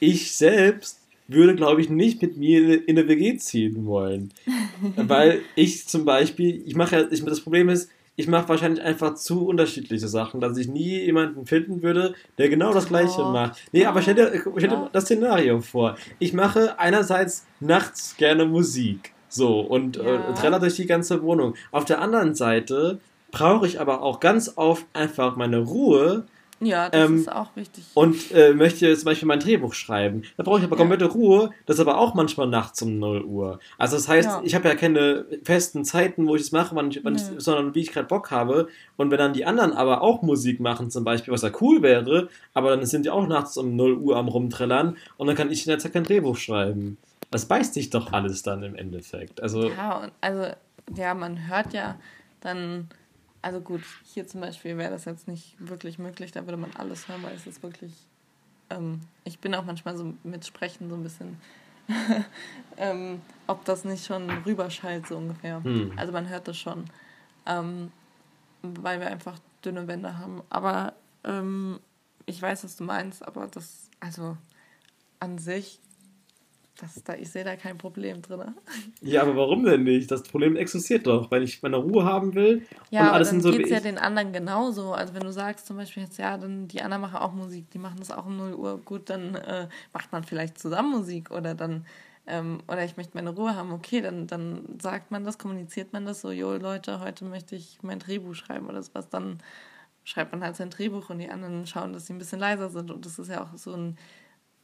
Ich selbst würde, glaube ich, nicht mit mir in eine WG ziehen wollen. Weil ich zum Beispiel, ich mache ja, ich, das Problem ist, ich mache wahrscheinlich einfach zu unterschiedliche Sachen, dass ich nie jemanden finden würde, der genau das Gleiche oh. macht. Nee, aber stell dir, stell dir das Szenario vor. Ich mache einerseits nachts gerne Musik. So, und äh, ja. äh, treller durch die ganze Wohnung. Auf der anderen Seite brauche ich aber auch ganz oft einfach meine Ruhe, ja, das ähm, ist auch wichtig. Und äh, möchte zum Beispiel mein Drehbuch schreiben. Da brauche ich aber ja. komplette Ruhe. Das ist aber auch manchmal nachts um 0 Uhr. Also das heißt, ja. ich habe ja keine festen Zeiten, wo ich es mache, wann ich, wann nee. ich, sondern wie ich gerade Bock habe. Und wenn dann die anderen aber auch Musik machen, zum Beispiel, was ja cool wäre, aber dann sind die auch nachts um 0 Uhr am Rumtrillern und dann kann ich in der Zeit kein Drehbuch schreiben. Das beißt sich doch alles dann im Endeffekt. Also, ja, also ja, man hört ja dann also gut, hier zum Beispiel wäre das jetzt nicht wirklich möglich, da würde man alles hören, weil es ist wirklich. Ähm, ich bin auch manchmal so mit Sprechen so ein bisschen, ähm, ob das nicht schon rüberschallt, so ungefähr. Hm. Also man hört das schon, ähm, weil wir einfach dünne Wände haben. Aber ähm, ich weiß, was du meinst, aber das, also an sich das da, ich sehe da kein Problem drin. Ja, aber warum denn nicht? Das Problem existiert doch, weil ich meine Ruhe haben will. Ja, und alles aber dann geht es ja den anderen genauso. Also wenn du sagst zum Beispiel jetzt, ja, dann die anderen machen auch Musik, die machen das auch um 0 Uhr, gut, dann äh, macht man vielleicht zusammen Musik oder dann, ähm, oder ich möchte meine Ruhe haben, okay, dann, dann sagt man das, kommuniziert man das so, jo Leute, heute möchte ich mein Drehbuch schreiben oder sowas, dann schreibt man halt sein Drehbuch und die anderen schauen, dass sie ein bisschen leiser sind und das ist ja auch so ein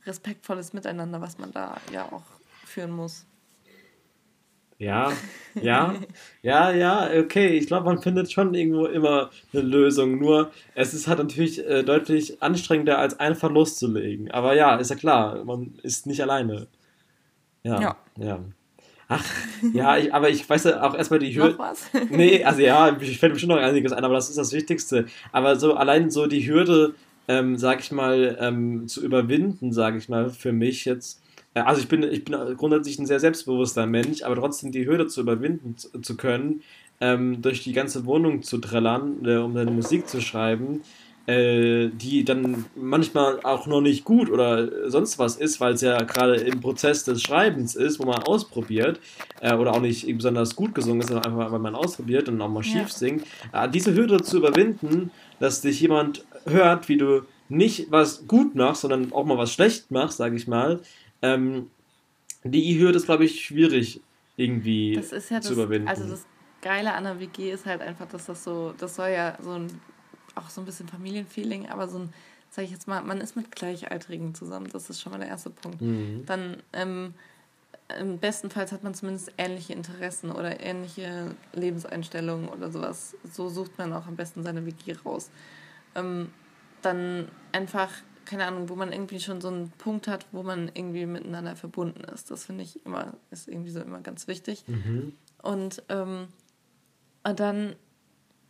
respektvolles Miteinander, was man da ja auch führen muss. Ja, ja, ja, ja, okay. Ich glaube, man findet schon irgendwo immer eine Lösung. Nur es ist halt natürlich äh, deutlich anstrengender, als einfach loszulegen. Aber ja, ist ja klar, man ist nicht alleine. Ja, ja. ja. Ach, ja, ich, aber ich weiß ja auch erstmal die Hürde. Noch was? nee, also ja, ich fällt bestimmt noch einiges ein, aber das ist das Wichtigste. Aber so allein so die Hürde, ähm, sag ich mal, ähm, zu überwinden, sag ich mal, für mich jetzt äh, also ich bin, ich bin grundsätzlich ein sehr selbstbewusster Mensch, aber trotzdem die Hürde zu überwinden zu, zu können, ähm, durch die ganze Wohnung zu trällern, äh, um dann Musik zu schreiben, äh, die dann manchmal auch noch nicht gut oder sonst was ist, weil es ja gerade im Prozess des Schreibens ist, wo man ausprobiert äh, oder auch nicht besonders gut gesungen ist, sondern einfach weil man ausprobiert und auch mal schief ja. singt. Äh, diese Hürde zu überwinden, dass dich jemand hört, wie du nicht was gut machst, sondern auch mal was schlecht machst, sage ich mal, ähm, die Hürde ist, glaube ich, schwierig irgendwie das ist ja zu das, überwinden. Also das Geile an der WG ist halt einfach, dass das so, das soll ja so ein, auch so ein bisschen Familienfeeling, aber so ein, sag ich jetzt mal, man ist mit Gleichaltrigen zusammen, das ist schon mal der erste Punkt. Mhm. Dann ähm, im besten Fall hat man zumindest ähnliche Interessen oder ähnliche Lebenseinstellungen oder sowas. So sucht man auch am besten seine WG raus. Ähm, dann einfach keine Ahnung, wo man irgendwie schon so einen Punkt hat, wo man irgendwie miteinander verbunden ist. Das finde ich immer, ist irgendwie so immer ganz wichtig. Mhm. Und ähm, dann,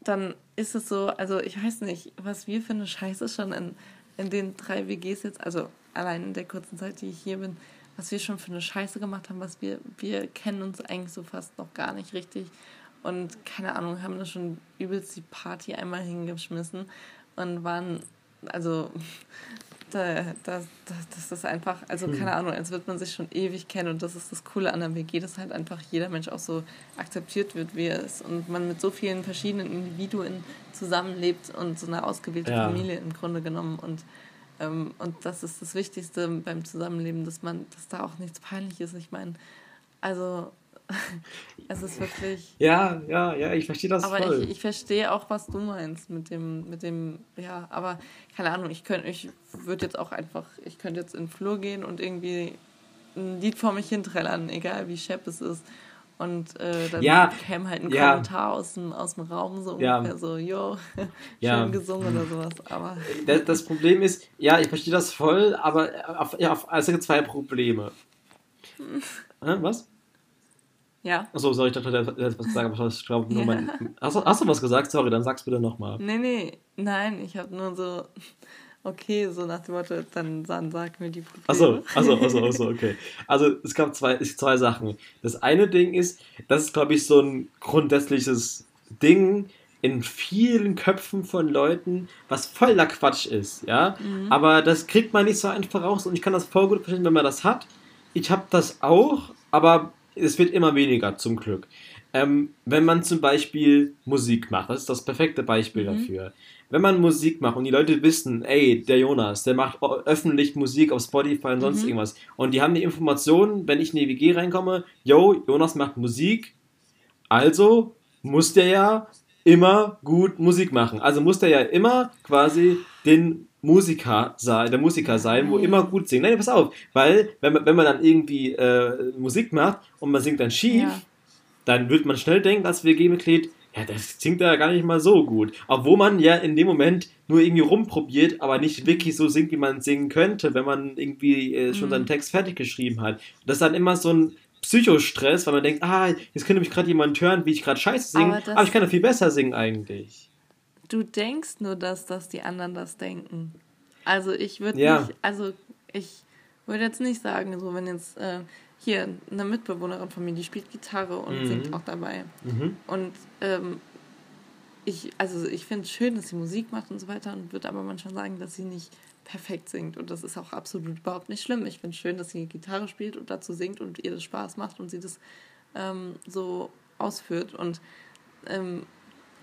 dann ist es so, also ich weiß nicht, was wir für eine Scheiße schon in, in den drei WGs jetzt, also allein in der kurzen Zeit, die ich hier bin, was wir schon für eine Scheiße gemacht haben, was wir, wir kennen uns eigentlich so fast noch gar nicht richtig. Und keine Ahnung, haben da schon übelst die Party einmal hingeschmissen und waren also da, da, das ist einfach, also keine Ahnung, als würde man sich schon ewig kennen und das ist das Coole an der WG, dass halt einfach jeder Mensch auch so akzeptiert wird, wie er ist und man mit so vielen verschiedenen Individuen zusammenlebt und so eine ausgewählte ja. Familie im Grunde genommen und ähm, und das ist das Wichtigste beim Zusammenleben, dass man, dass da auch nichts peinlich ist. Ich meine, also es ist wirklich. Ja, ja, ja, ich verstehe das aber voll. ich, ich verstehe auch, was du meinst mit dem, mit dem, ja, aber keine Ahnung, ich könnte, ich würde jetzt auch einfach, ich könnte jetzt in den Flur gehen und irgendwie ein Lied vor mich hinträllern, egal wie schepp es ist. Und äh, dann ja, käme halt ein ja. Kommentar aus dem, aus dem Raum, so ja. ungefähr so, yo, schön ja. gesungen oder sowas. Aber das, das, Problem ist, ja, ich verstehe das voll, aber auf, ja, auf, also zwei Probleme. Was? Ja. Achso, sorry, ich dachte, du hättest was gesagt, aber ich glaube nur mein. Hast, hast, du was gesagt? Sorry, dann sag's bitte nochmal. Nee, nee, nein, ich habe nur so. Okay, so nach dem Motto, dann, dann sag mir die Probleme. Achso, achso, achso, achso, okay. Also es gab zwei, zwei Sachen. Das eine Ding ist, das ist, glaube ich, so ein grundsätzliches Ding in vielen Köpfen von Leuten, was voller Quatsch ist, ja. Mhm. Aber das kriegt man nicht so einfach raus und ich kann das voll gut verstehen, wenn man das hat. Ich habe das auch, aber es wird immer weniger, zum Glück. Ähm, wenn man zum Beispiel Musik macht, das ist das perfekte Beispiel mhm. dafür. Wenn man Musik macht und die Leute wissen, ey, der Jonas, der macht öffentlich Musik auf Spotify und sonst mhm. irgendwas, und die haben die Informationen, wenn ich in die WG reinkomme, yo, Jonas macht Musik, also muss der ja immer gut Musik machen. Also muss der ja immer quasi den Musiker sein, der Musiker sein, wo immer gut singen. Nein, pass auf, weil wenn man, wenn man dann irgendwie äh, Musik macht und man singt dann schief, ja. dann wird man schnell denken als WG-Mitglied, ja, das singt ja gar nicht mal so gut. Obwohl man ja in dem Moment nur irgendwie rumprobiert, aber nicht wirklich so singt, wie man singen könnte, wenn man irgendwie äh, schon mhm. seinen Text fertig geschrieben hat. Das ist dann immer so ein Psychostress, weil man denkt, ah, jetzt könnte mich gerade jemand hören, wie ich gerade scheiße singe, aber, aber ich kann ja viel besser singen eigentlich. Du denkst nur, dass, dass die anderen das denken. Also ich würde ja. nicht, also ich würde jetzt nicht sagen, so wenn jetzt äh, hier eine Mitbewohnerin von mir, die spielt Gitarre und mhm. singt auch dabei. Mhm. Und ähm, ich, also ich finde es schön, dass sie Musik macht und so weiter und würde aber manchmal sagen, dass sie nicht perfekt singt. Und das ist auch absolut überhaupt nicht schlimm. Ich finde es schön, dass sie Gitarre spielt und dazu singt und ihr das Spaß macht und sie das ähm, so ausführt. Und ähm,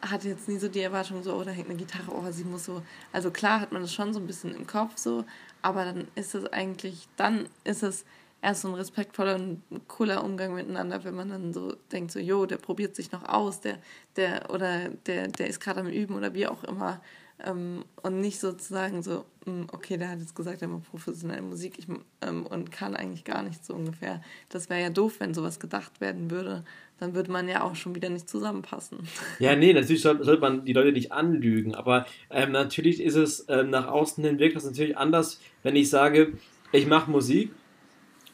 hatte jetzt nie so die Erwartung, so, oh, da hängt eine Gitarre, oh, sie muss so. Also klar hat man das schon so ein bisschen im Kopf so, aber dann ist es eigentlich, dann ist es erst so ein respektvoller und cooler Umgang miteinander, wenn man dann so denkt, so, jo, der probiert sich noch aus, der, der, oder der, der ist gerade am Üben oder wie auch immer. Ähm, und nicht sozusagen so, hm, okay, der hat jetzt gesagt, er macht professionelle Musik ich, ähm, und kann eigentlich gar nicht so ungefähr. Das wäre ja doof, wenn sowas gedacht werden würde. Dann würde man ja auch schon wieder nicht zusammenpassen. Ja, nee, natürlich sollte, sollte man die Leute nicht anlügen, aber ähm, natürlich ist es ähm, nach außen hin wirkt das natürlich anders, wenn ich sage, ich mache Musik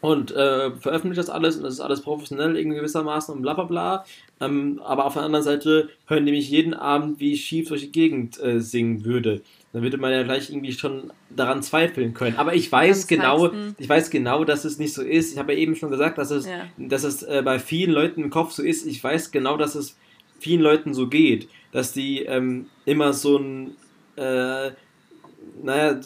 und äh, veröffentliche das alles und das ist alles professionell in gewissermaßen und bla bla bla. Ähm, aber auf der anderen Seite hören die mich jeden Abend, wie ich schief durch die Gegend äh, singen würde. Dann würde man ja gleich irgendwie schon daran zweifeln können. Aber ich weiß genau, ich weiß genau, dass es nicht so ist. Ich habe ja eben schon gesagt, dass es, ja. dass es äh, bei vielen Leuten im Kopf so ist. Ich weiß genau, dass es vielen Leuten so geht, dass die ähm, immer so ein, äh, naja,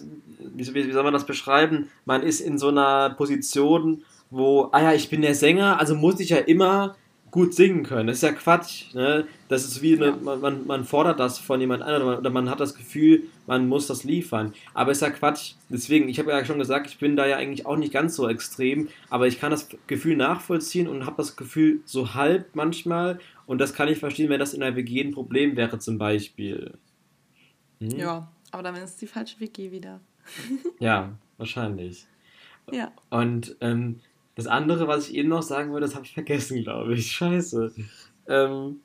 wie, wie, soll man das beschreiben? Man ist in so einer Position, wo, ah ja, ich bin der Sänger, also muss ich ja immer gut singen können. Das ist ja Quatsch. Ne? Das ist wie, eine, man, man fordert das von jemand anderem oder man hat das Gefühl, man muss das liefern. Aber ist ja Quatsch. Deswegen, ich habe ja schon gesagt, ich bin da ja eigentlich auch nicht ganz so extrem, aber ich kann das Gefühl nachvollziehen und habe das Gefühl so halb manchmal und das kann ich verstehen, wenn das in einer WG ein Problem wäre zum Beispiel. Hm? Ja, aber dann ist es die falsche WG wieder. ja, wahrscheinlich. Ja. Und ähm, das andere, was ich eben noch sagen wollte, das habe ich vergessen, glaube ich. Scheiße. Ähm,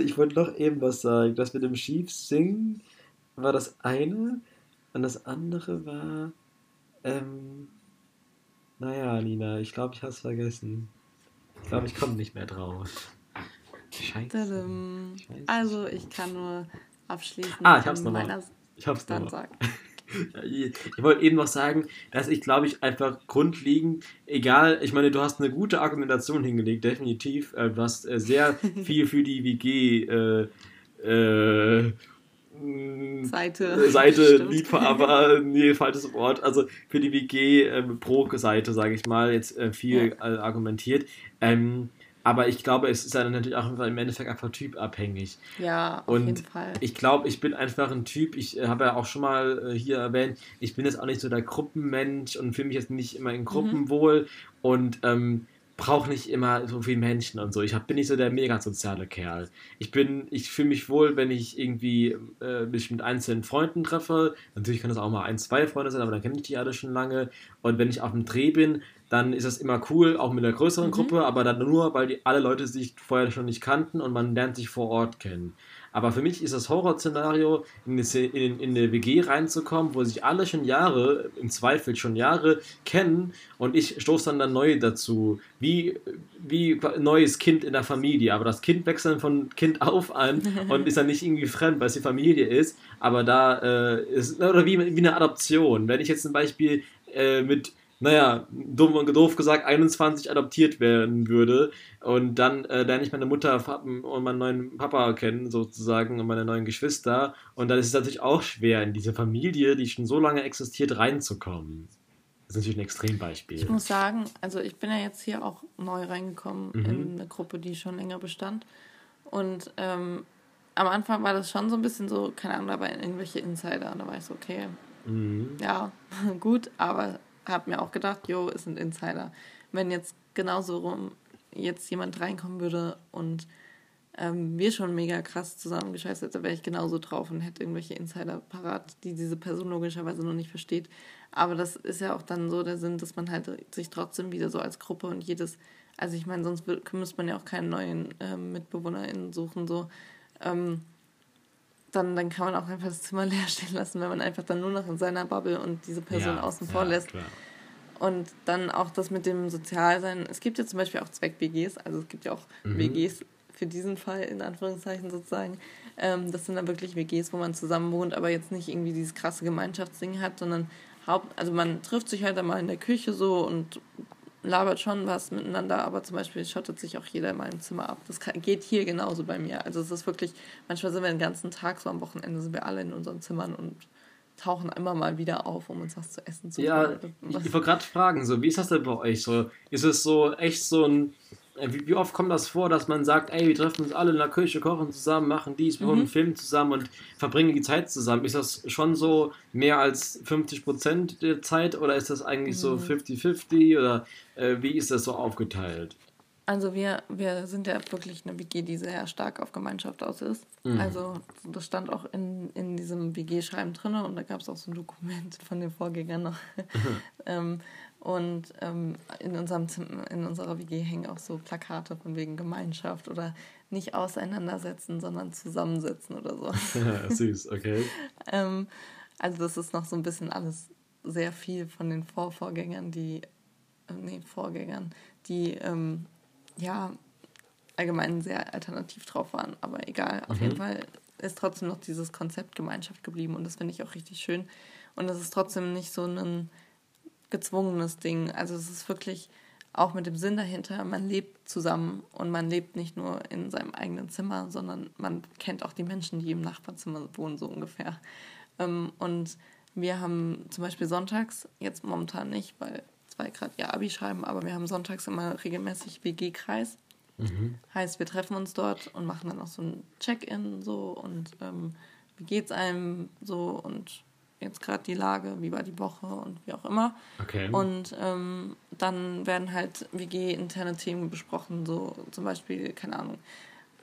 ich wollte noch eben was sagen. Das mit dem Schief singen war das eine. Und das andere war. Ähm, naja, Nina, ich glaube, ich habe es vergessen. Ich glaube, ich komme nicht mehr drauf. Scheiße. Also, ich kann nur abschließen. Ah, ich hab's nochmal. Ich hab's nochmal. Ich wollte eben noch sagen, dass ich glaube ich einfach grundlegend, egal, ich meine, du hast eine gute Argumentation hingelegt, definitiv. Äh, du hast äh, sehr viel für die WG äh, äh, Seite, Seite Liebhaber, nee, falsches Wort, also für die WG äh, Pro-Seite, sage ich mal, jetzt äh, viel ja. argumentiert. Ähm, aber ich glaube, es ist dann natürlich auch im Endeffekt einfach typabhängig. Ja, auf und jeden Fall. Ich glaube, ich bin einfach ein Typ, ich äh, habe ja auch schon mal äh, hier erwähnt, ich bin jetzt auch nicht so der Gruppenmensch und fühle mich jetzt nicht immer in Gruppen mhm. wohl und ähm, brauche nicht immer so viele Menschen und so. Ich hab, bin nicht so der mega soziale Kerl. Ich bin, ich fühle mich wohl, wenn ich irgendwie äh, mich mit einzelnen Freunden treffe. Natürlich können das auch mal ein, zwei Freunde sein, aber dann kenne ich die alle schon lange. Und wenn ich auf dem Dreh bin, dann ist das immer cool, auch mit einer größeren mhm. Gruppe, aber dann nur, weil die alle Leute sich vorher schon nicht kannten und man lernt sich vor Ort kennen. Aber für mich ist das Horrorszenario, in, in, in eine WG reinzukommen, wo sich alle schon Jahre, im Zweifel schon Jahre kennen und ich stoße dann, dann neu dazu. Wie, wie ein neues Kind in der Familie. Aber das Kind wechselt von Kind auf an und ist dann nicht irgendwie fremd, weil es die Familie ist. Aber da äh, ist, oder wie, wie eine Adoption. Wenn ich jetzt zum Beispiel äh, mit naja, dumm und doof gesagt, 21 adoptiert werden würde und dann äh, lerne ich meine Mutter und meinen neuen Papa kennen, sozusagen, und meine neuen Geschwister. Und dann ist es natürlich auch schwer, in diese Familie, die schon so lange existiert, reinzukommen. Das ist natürlich ein Extrembeispiel. Ich muss sagen, also ich bin ja jetzt hier auch neu reingekommen mhm. in eine Gruppe, die schon länger bestand. Und ähm, am Anfang war das schon so ein bisschen so, keine Ahnung, da waren irgendwelche Insider. Und da war ich so, okay, mhm. ja, gut, aber habe mir auch gedacht, jo, ist ein Insider. Wenn jetzt genauso rum jetzt jemand reinkommen würde und ähm, wir schon mega krass zusammengescheißt hätten, wäre ich genauso drauf und hätte irgendwelche Insider parat, die diese Person logischerweise noch nicht versteht. Aber das ist ja auch dann so der Sinn, dass man halt sich trotzdem wieder so als Gruppe und jedes, also ich meine, sonst müsste man ja auch keinen neuen äh, MitbewohnerInnen suchen, so. Ähm, dann, dann kann man auch einfach das Zimmer leer stehen lassen, wenn man einfach dann nur noch in seiner Bubble und diese Person ja, außen vor ja, lässt. Klar. Und dann auch das mit dem Sozialsein. Es gibt ja zum Beispiel auch Zweck-WGs, also es gibt ja auch mhm. WGs für diesen Fall, in Anführungszeichen sozusagen. Ähm, das sind dann wirklich WGs, wo man zusammen wohnt, aber jetzt nicht irgendwie dieses krasse Gemeinschaftsding hat, sondern Haupt, also man trifft sich halt einmal in der Küche so und labert schon was miteinander, aber zum Beispiel schottet sich auch jeder in meinem Zimmer ab. Das geht hier genauso bei mir. Also es ist wirklich, manchmal sind wir den ganzen Tag, so am Wochenende sind wir alle in unseren Zimmern und tauchen immer mal wieder auf, um uns was zu essen zu Ja, ich, ich wollte gerade fragen, so, wie ist das denn bei euch so? Ist es so echt so ein wie, wie, oft kommt das vor, dass man sagt, ey, wir treffen uns alle in der Küche, kochen zusammen, machen dies, wir mhm. einen Film zusammen und verbringen die Zeit zusammen? Ist das schon so mehr als 50% der Zeit oder ist das eigentlich mhm. so 50-50 oder äh, wie ist das so aufgeteilt? Also wir, wir sind ja wirklich eine WG, die sehr stark auf Gemeinschaft aus ist. Mhm. Also das stand auch in, in diesem WG-Schreiben drin und da gab es auch so ein Dokument von den Vorgängern noch. ähm, und ähm, in, unserem in unserer WG hängen auch so Plakate von wegen Gemeinschaft oder nicht auseinandersetzen, sondern zusammensetzen oder so. Süß, okay. ähm, also das ist noch so ein bisschen alles sehr viel von den Vorvorgängern, die, äh, nee, Vorgängern, die ähm, ja allgemein sehr alternativ drauf waren. Aber egal, auf Mhm. jeden Fall ist trotzdem noch dieses Konzept Gemeinschaft geblieben und das finde ich auch richtig schön. Und es ist trotzdem nicht so ein gezwungenes Ding. Also es ist wirklich auch mit dem Sinn dahinter, man lebt zusammen und man lebt nicht nur in seinem eigenen Zimmer, sondern man kennt auch die Menschen, die im Nachbarzimmer wohnen, so ungefähr. Ähm, und wir haben zum Beispiel sonntags, jetzt momentan nicht, weil zwei gerade ihr Abi schreiben, aber wir haben sonntags immer regelmäßig WG-Kreis. Mhm. Heißt, wir treffen uns dort und machen dann auch so ein Check-in so und ähm, wie geht's einem so und jetzt gerade die Lage, wie war die Woche und wie auch immer. Okay. Und ähm, dann werden halt WG-interne Themen besprochen, so zum Beispiel, keine Ahnung,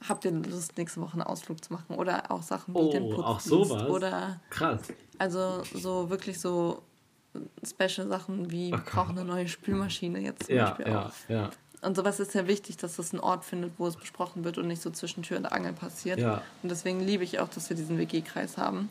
habt ihr Lust, nächste Woche einen Ausflug zu machen? Oder auch Sachen wie Oh, den auch Putzdienst. sowas? Oder Krass. also so wirklich so special Sachen wie, wir brauchen eine neue Spülmaschine jetzt zum Ja, Beispiel ja, auch. ja. Und sowas ist ja wichtig, dass das einen Ort findet, wo es besprochen wird und nicht so zwischen Tür und Angel passiert. Ja. Und deswegen liebe ich auch, dass wir diesen WG-Kreis haben.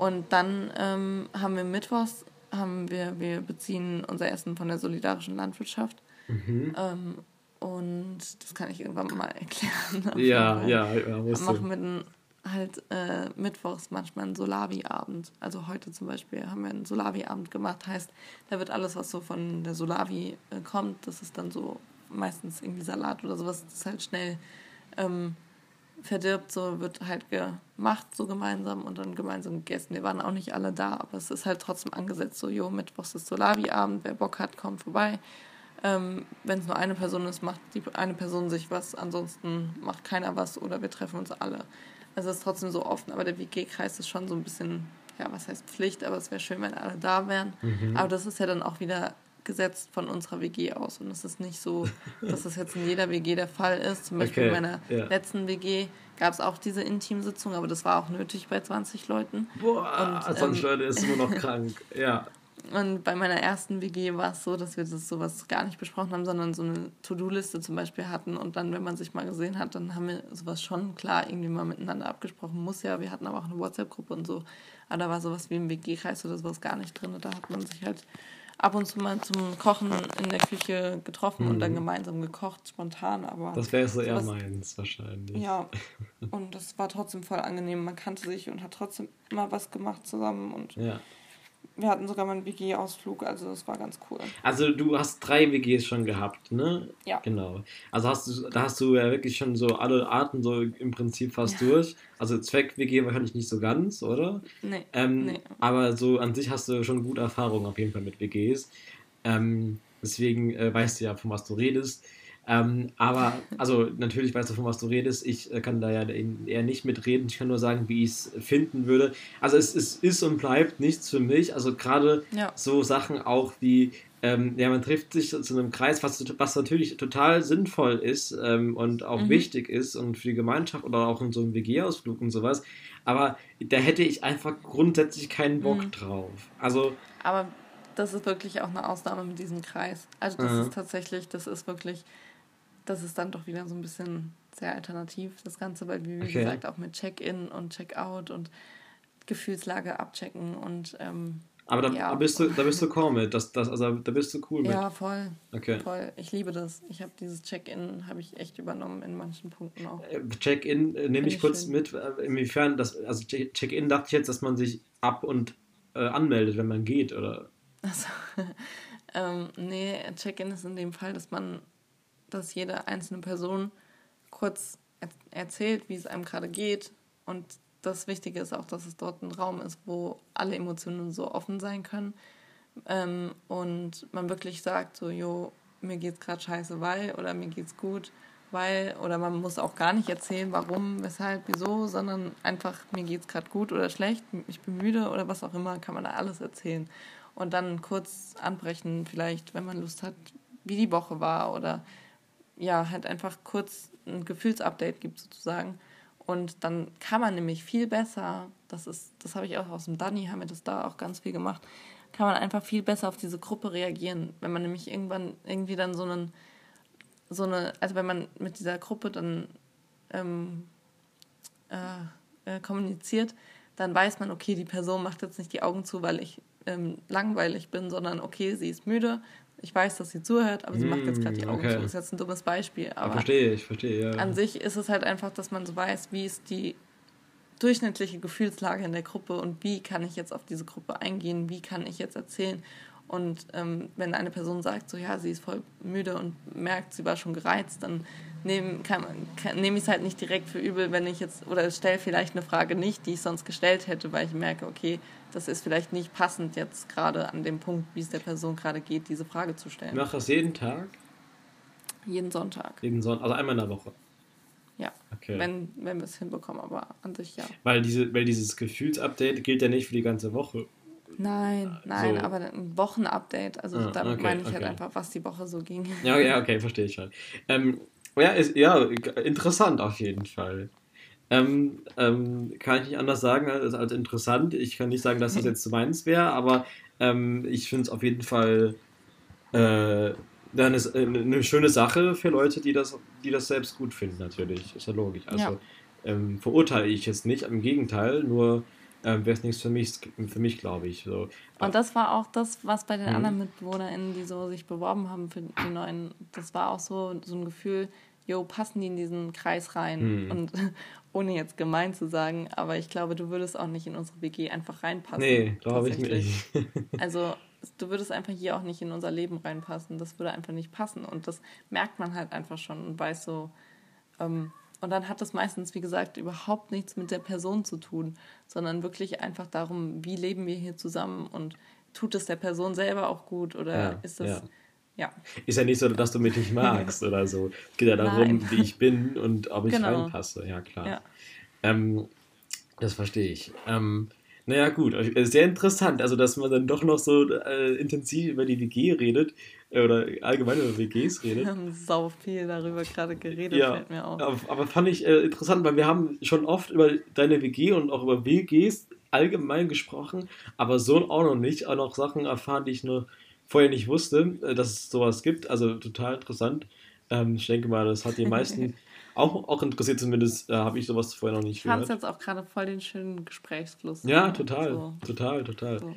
Und dann ähm, haben wir mittwochs, haben wir, wir beziehen unser Essen von der solidarischen Landwirtschaft. Mhm. Ähm, und das kann ich irgendwann mal erklären. Ja, ja, ja, musst machen wir dann halt äh, mittwochs manchmal einen Solavi-Abend. Also heute zum Beispiel haben wir einen Solavi-Abend gemacht. Heißt, da wird alles, was so von der Solavi äh, kommt, das ist dann so meistens irgendwie Salat oder sowas, das ist halt schnell ähm, verdirbt, so wird halt gemacht, so gemeinsam und dann gemeinsam gegessen. Wir waren auch nicht alle da, aber es ist halt trotzdem angesetzt, so, jo, mittwochs ist Solavi-Abend, wer Bock hat, kommt vorbei. Ähm, Wenn es nur eine Person ist, macht die eine Person sich was, ansonsten macht keiner was oder wir treffen uns alle. Also es ist trotzdem so offen, aber der WG-Kreis ist schon so ein bisschen, ja, was heißt Pflicht, aber es wäre schön, wenn alle da wären. Mhm. Aber das ist ja dann auch wieder gesetzt von unserer WG aus und es ist nicht so, dass das jetzt in jeder WG der Fall ist. Zum Beispiel Okay, in meiner ja. letzten WG gab es auch diese Intimsitzung, aber das war auch nötig bei 20 Leuten. Boah, Und, sonst ähm, Leute ist immer noch krank. Ja. Und bei meiner ersten WG war es so, dass wir das sowas gar nicht besprochen haben, sondern so eine To-Do-Liste zum Beispiel hatten. Und dann, wenn man sich mal gesehen hat, dann haben wir sowas schon klar irgendwie mal miteinander abgesprochen. Muss ja, wir hatten aber auch eine WhatsApp-Gruppe und so. Aber da war sowas wie im WG-Kreis oder sowas gar nicht drin. Da hat man sich halt ab und zu mal zum Kochen in der Küche getroffen und dann gemeinsam gekocht, spontan. Aber Mhm. Das wäre so eher meins wahrscheinlich. ja, und das war trotzdem voll angenehm. Man kannte sich und hat trotzdem immer was gemacht zusammen. Und ja. Wir hatten sogar mal einen WG-Ausflug, also das war ganz cool. Also du hast drei WGs schon gehabt, ne? Ja. Genau. Also hast du, da hast du ja wirklich schon so alle Arten so im Prinzip fast durch. Also Zweck-WG wahrscheinlich nicht so ganz, oder? Nee, Ähm, nee. Aber so an sich hast du schon gute Erfahrungen auf jeden Fall mit WGs. Ähm, deswegen äh, weißt du ja, von was du redest. Ähm, aber, also natürlich weißt du, von was du redest. Ich äh, kann da ja eher nicht mitreden. Ich kann nur sagen, wie ich es finden würde. Also es, es ist und bleibt nichts für mich. Also gerade Ja. so Sachen auch wie, ähm, ja, man trifft sich zu einem Kreis, was, was natürlich total sinnvoll ist ähm, und auch Mhm. wichtig ist und für die Gemeinschaft oder auch in so einem WG-Ausflug und sowas. Aber da hätte ich einfach grundsätzlich keinen Bock Mhm. drauf. Also, Aber das ist wirklich auch eine Ausnahme mit diesem Kreis. Also das Mhm. ist tatsächlich, das ist wirklich, das ist dann doch wieder so ein bisschen sehr alternativ, das Ganze, weil wie Okay. gesagt auch mit Check-in und Check-out und Gefühlslage abchecken und ähm, aber da, Ja. da bist du, da bist du cool mit. Das, das, also, da bist du cool ja, voll, mit. Okay. voll. Ich liebe das. Ich habe dieses Check-in, habe ich echt übernommen in manchen Punkten auch. Äh, Check-in äh, nehme ich kurz schön. mit. äh, Inwiefern das, also Check- Check-in dachte ich jetzt, dass man sich ab und äh, anmeldet, wenn man geht, oder? Also, ähm, nee, Check-in ist in dem Fall, dass man, dass jede einzelne Person kurz er erzählt, wie es einem gerade geht. Und das Wichtige ist auch, dass es dort ein Raum ist, wo alle Emotionen so offen sein können. Ähm, und man wirklich sagt so, jo, mir geht's gerade scheiße, weil, oder mir geht's gut, weil, oder man muss auch gar nicht erzählen, warum, weshalb, wieso, sondern einfach, mir geht's gerade gut oder schlecht, ich bin müde oder was auch immer, kann man da alles erzählen. Und dann kurz anbrechen, vielleicht, wenn man Lust hat, wie die Woche war oder ja, halt einfach kurz ein Gefühlsupdate gibt sozusagen. Und dann kann man nämlich viel besser, das ist, das habe ich auch aus dem Danny, haben wir das da auch ganz viel gemacht, kann man einfach viel besser auf diese Gruppe reagieren. Wenn man nämlich irgendwann irgendwie dann so einen, so eine, also wenn man mit dieser Gruppe dann ähm, äh, äh, kommuniziert, dann weiß man, okay, die Person macht jetzt nicht die Augen zu, weil ich ähm, langweilig bin, sondern okay, sie ist müde. Ich weiß, dass sie zuhört, aber sie macht jetzt gerade die Augen okay. zu. Das ist jetzt ein dummes Beispiel. Aber verstehe, ich verstehe, ja. An sich ist es halt einfach, dass man so weiß, wie ist die durchschnittliche Gefühlslage in der Gruppe und wie kann ich jetzt auf diese Gruppe eingehen, wie kann ich jetzt erzählen. Und ähm, wenn eine Person sagt, so ja, sie ist voll müde und merkt, sie war schon gereizt, dann nehme nehm ich es halt nicht direkt für übel, wenn ich jetzt, oder stelle vielleicht eine Frage nicht, die ich sonst gestellt hätte, weil ich merke, okay, das ist vielleicht nicht passend jetzt gerade an dem Punkt, wie es der Person gerade geht, diese Frage zu stellen. Mach das jeden Tag? Jeden Sonntag. Jeden Sonntag, also einmal in der Woche. Ja, okay. wenn, wenn wir es hinbekommen, aber an sich ja. Weil, diese, weil dieses Gefühlsupdate gilt ja nicht für die ganze Woche. Nein, nein, so. aber ein Wochenupdate. Also ah, da okay, meine ich halt okay. halt einfach, was die Woche so ging. Ja, ja okay, verstehe ich schon. Ähm, ja, ist, ja, interessant auf jeden Fall. Ähm, ähm, kann ich nicht anders sagen als, als, interessant. Ich kann nicht sagen, dass das jetzt zu meins wäre, aber ähm, ich finde es auf jeden Fall äh, eine, eine schöne Sache für Leute, die das, die das selbst gut finden, natürlich. Ist ja logisch. Also ja. Ähm, verurteile ich es nicht, im Gegenteil, nur ähm, wäre es nichts für mich, für mich glaube ich. So. Und das war auch das, was bei den mhm. anderen MitbewohnerInnen, die so sich beworben haben für die neuen, das war auch so, so ein Gefühl, jo, passen die in diesen Kreis rein? Mhm. Und ohne jetzt gemein zu sagen, aber ich glaube, du würdest auch nicht in unsere WG einfach reinpassen. Nee, glaube ich nicht. also du würdest einfach hier auch nicht in unser Leben reinpassen. Das würde einfach nicht passen. Und das merkt man halt einfach schon und weiß so, ähm, und dann hat das meistens, wie gesagt, überhaupt nichts mit der Person zu tun, sondern wirklich einfach darum, wie leben wir hier zusammen und tut es der Person selber auch gut oder ja, ist das. Ja. Ja. Ist ja nicht so, dass du mich nicht magst oder so. Es geht ja darum, Nein. wie ich bin und ob ich genau. reinpasse. Ja, klar. Ja. Ähm, das verstehe ich. Ähm, naja, gut, äh, sehr interessant. Also, dass man dann doch noch so äh, intensiv über die WG redet äh, oder allgemein über WGs redet. Wir haben sau viel darüber gerade geredet, ja, fällt mir auf. Aber fand ich äh, interessant, weil wir haben schon oft über deine WG und auch über WGs allgemein gesprochen, aber so auch noch nicht. Auch noch Sachen erfahren, die ich nur vorher nicht wusste, äh, dass es sowas gibt. Also total interessant. Ähm, ich denke mal, das hat die meisten auch, auch interessiert, zumindest äh, habe ich sowas vorher noch nicht ich gehört. Fand jetzt auch gerade voll den schönen Gesprächsfluss. Ja, ne? total, so. total, total. So.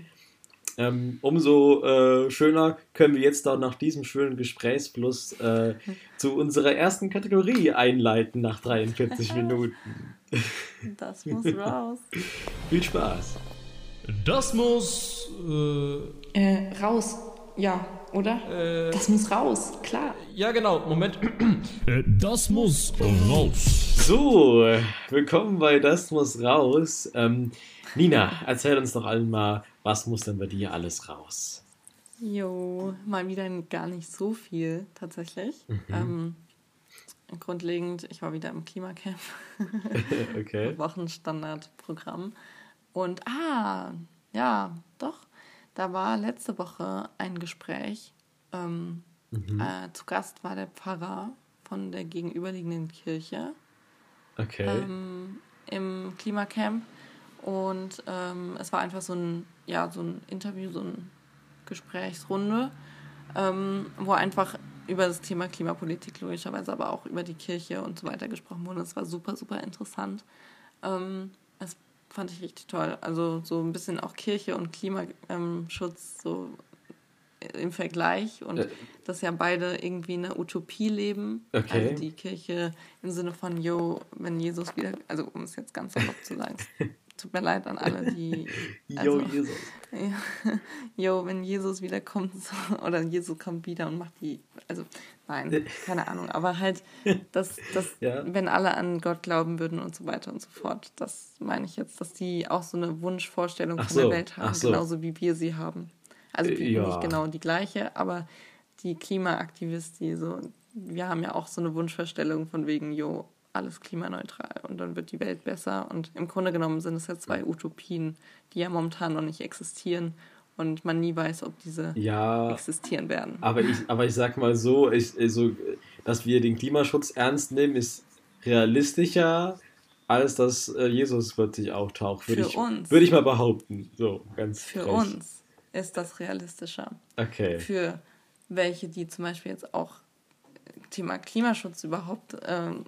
Ähm, umso äh, schöner können wir jetzt auch nach diesem schönen Gesprächsfluss äh, zu unserer ersten Kategorie einleiten nach 43 Minuten. Das muss raus. Viel Spaß. Das muss äh, äh raus. Ja, oder? Äh, das muss raus, klar. Ja, genau. Moment. Äh, das muss raus. So, willkommen bei Das muss raus. Ähm, Nina, erzähl uns doch allen mal, was muss denn bei dir alles raus? Jo, mal wieder gar nicht so viel tatsächlich. Mhm. Ähm, grundlegend, ich war wieder im Klimacamp. okay. Wochenstandardprogramm. Und ah, ja, doch da war letzte Woche ein Gespräch. Ähm, mhm. äh, zu Gast war der Pfarrer von der gegenüberliegenden Kirche okay. ähm, im Klimacamp. Und ähm, es war einfach so ein, ja, so ein Interview, so eine Gesprächsrunde, ähm, wo einfach über das Thema Klimapolitik logischerweise, aber auch über die Kirche und so weiter gesprochen wurde. Es war super, super interessant. Ähm, es fand ich richtig toll. Also so ein bisschen auch Kirche und Klimaschutz so im Vergleich und äh. dass ja beide irgendwie eine Utopie leben. Okay. Also die Kirche im Sinne von, yo, wenn Jesus wieder, also um es jetzt ganz salopp zu sagen, tut mir leid an alle, die. Also, jo, Jesus. Jo, wenn Jesus wiederkommt, so, oder Jesus kommt wieder und macht die. Also, nein, keine Ahnung. Aber halt, dass, dass ja. wenn alle an Gott glauben würden und so weiter und so fort, das meine ich jetzt, dass die auch so eine Wunschvorstellung Ach von so. der Welt haben, so. genauso wie wir sie haben. Also äh, ja. nicht genau die gleiche, aber die Klimaaktivisten, die so, wir haben ja auch so eine Wunschvorstellung von wegen, jo, alles klimaneutral und dann wird die Welt besser. Und im Grunde genommen sind es ja zwei Utopien, die ja momentan noch nicht existieren. und man nie weiß, ob diese Ja, existieren werden. aber ich, aber ich sag mal so, ich, so, dass wir den Klimaschutz ernst nehmen, ist realistischer, als dass äh, Jesus plötzlich auftaucht, würde Für ich, uns. würde ich mal behaupten. So, ganz Für frech. uns ist das realistischer. Okay. Für welche, die zum Beispiel jetzt auch Thema Klimaschutz überhaupt ähm,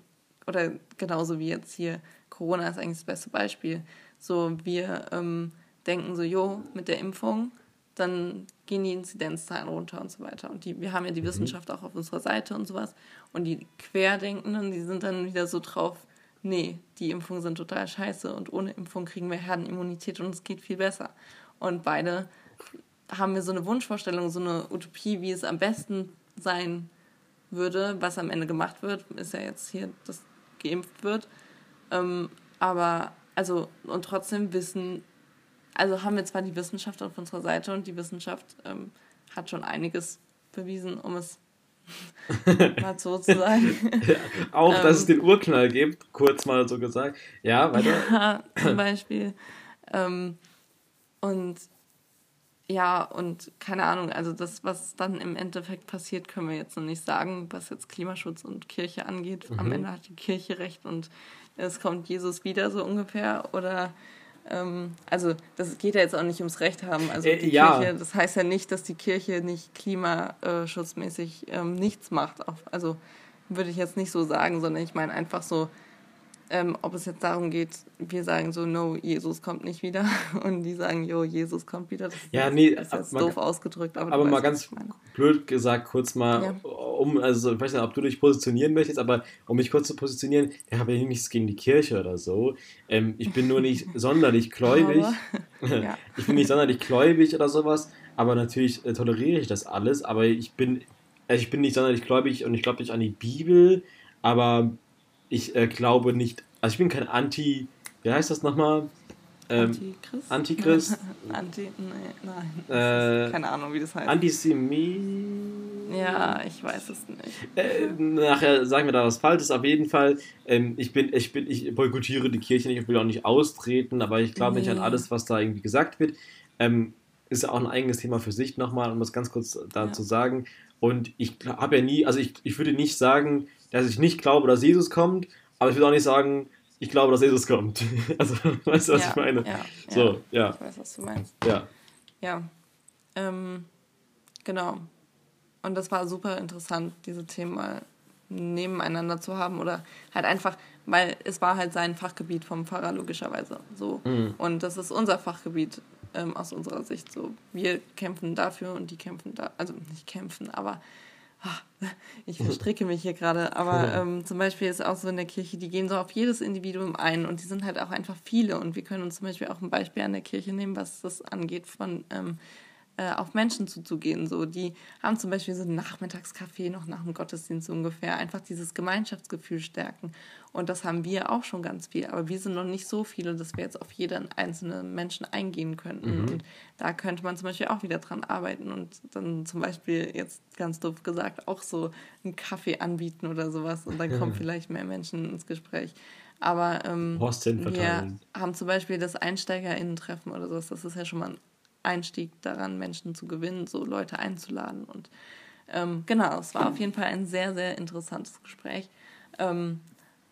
oder genauso wie jetzt hier Corona ist eigentlich das beste Beispiel. So wir ähm, denken so, jo, mit der Impfung, dann gehen die Inzidenzzahlen runter und so weiter. Und die, wir haben ja die Wissenschaft auch auf unserer Seite und sowas. Und die Querdenkenden, die sind dann wieder so drauf, nee, die Impfungen sind total scheiße und ohne Impfung kriegen wir Herdenimmunität und es geht viel besser. Und beide haben wir so eine Wunschvorstellung, so eine Utopie, wie es am besten sein würde, was am Ende gemacht wird, ist ja jetzt hier, dass geimpft wird. Ähm, aber, also, und trotzdem wissen, also haben wir zwar die Wissenschaft auf unserer Seite und die Wissenschaft ähm, hat schon einiges bewiesen, um es mal so zu sagen. Auch, dass Ähm. es den Urknall gibt, kurz mal so gesagt. Ja, weiter. Ja, zum Beispiel. Ähm, und ja, und keine Ahnung, also das, was dann im Endeffekt passiert, können wir jetzt noch nicht sagen, was jetzt Klimaschutz und Kirche angeht. Am Ende hat die Kirche recht und es kommt Jesus wieder so ungefähr. Oder ähm, also das geht ja jetzt auch nicht ums Recht haben. Also Äh, die ja. Kirche, das heißt ja nicht, dass die Kirche nicht klimaschutzmäßig ähm, nichts macht. Auf, also würde ich jetzt nicht so sagen, sondern ich meine einfach so, ähm, ob es jetzt darum geht, wir sagen so, no, Jesus kommt nicht wieder und die sagen, yo, Jesus kommt wieder. Das Ja, ist, nee, ist jetzt man- doof ausgedrückt, aber, Aber mal ganz blöd gesagt, kurz mal, Ja. um, also ich weiß nicht, ob du dich positionieren möchtest, aber um mich kurz zu positionieren, ich habe ja nichts gegen die Kirche oder so. Ähm, ich bin nur nicht sonderlich gläubig. Aber, ja. Ich bin nicht sonderlich gläubig oder sowas, aber natürlich äh, toleriere ich das alles. Aber ich bin, also ich bin nicht sonderlich gläubig und ich glaube nicht an die Bibel, aber ich äh, glaube nicht, also ich bin kein Anti, wie heißt das nochmal? Ähm, Antichrist? Antichrist? Anti, nee, nein. Äh, Keine Ahnung, wie das heißt. Antisemit. ja, ich weiß es nicht. Äh, nachher sagen wir da was Falsches. Auf jeden Fall, ähm, ich bin, ich bin, ich boykottiere die Kirche nicht, ich will auch nicht austreten, aber ich glaube nicht an Nee. alles, was da irgendwie gesagt wird. Ähm, ist ja auch ein eigenes Thema für sich nochmal, um das ganz kurz dazu Ja. sagen. Und ich habe ja nie, also ich, ich würde nicht sagen, dass ich nicht glaube, dass Jesus kommt, aber ich würde auch nicht sagen, ich glaube, dass Jesus kommt. Also, weißt du, was ja, ich meine? Ja, So, ja, Ich weiß, was du meinst. ja. Ja, ähm, genau. Und das war super interessant, diese Themen mal nebeneinander zu haben oder halt einfach, weil es war halt sein Fachgebiet vom Pfarrer logischerweise so. Und das ist unser Fachgebiet ähm, aus unserer Sicht so. Wir kämpfen dafür und die kämpfen da, also nicht kämpfen, aber ich verstricke mich hier gerade, aber ähm, zum Beispiel ist auch so in der Kirche, die gehen so auf jedes Individuum ein und die sind halt auch einfach viele und wir können uns zum Beispiel auch ein Beispiel an der Kirche nehmen, was das angeht, von ähm, äh, auf Menschen zuzugehen. So, die haben zum Beispiel so einen Nachmittagskaffee noch nach dem Gottesdienst ungefähr, einfach dieses Gemeinschaftsgefühl stärken. Und das haben wir auch schon ganz viel, aber wir sind noch nicht so viele, dass wir jetzt auf jeden einzelnen Menschen eingehen könnten. Und da könnte man zum Beispiel auch wieder dran arbeiten und dann zum Beispiel jetzt ganz doof gesagt auch so einen Kaffee anbieten oder sowas und dann kommen vielleicht mehr Menschen ins Gespräch. Aber ähm, wir verteilen. haben zum Beispiel das EinsteigerInnen-Treffen oder sowas. Das ist ja schon mal ein Einstieg daran, Menschen zu gewinnen, so Leute einzuladen. Und ähm, genau, es war auf jeden Fall ein sehr, sehr interessantes Gespräch. Ähm,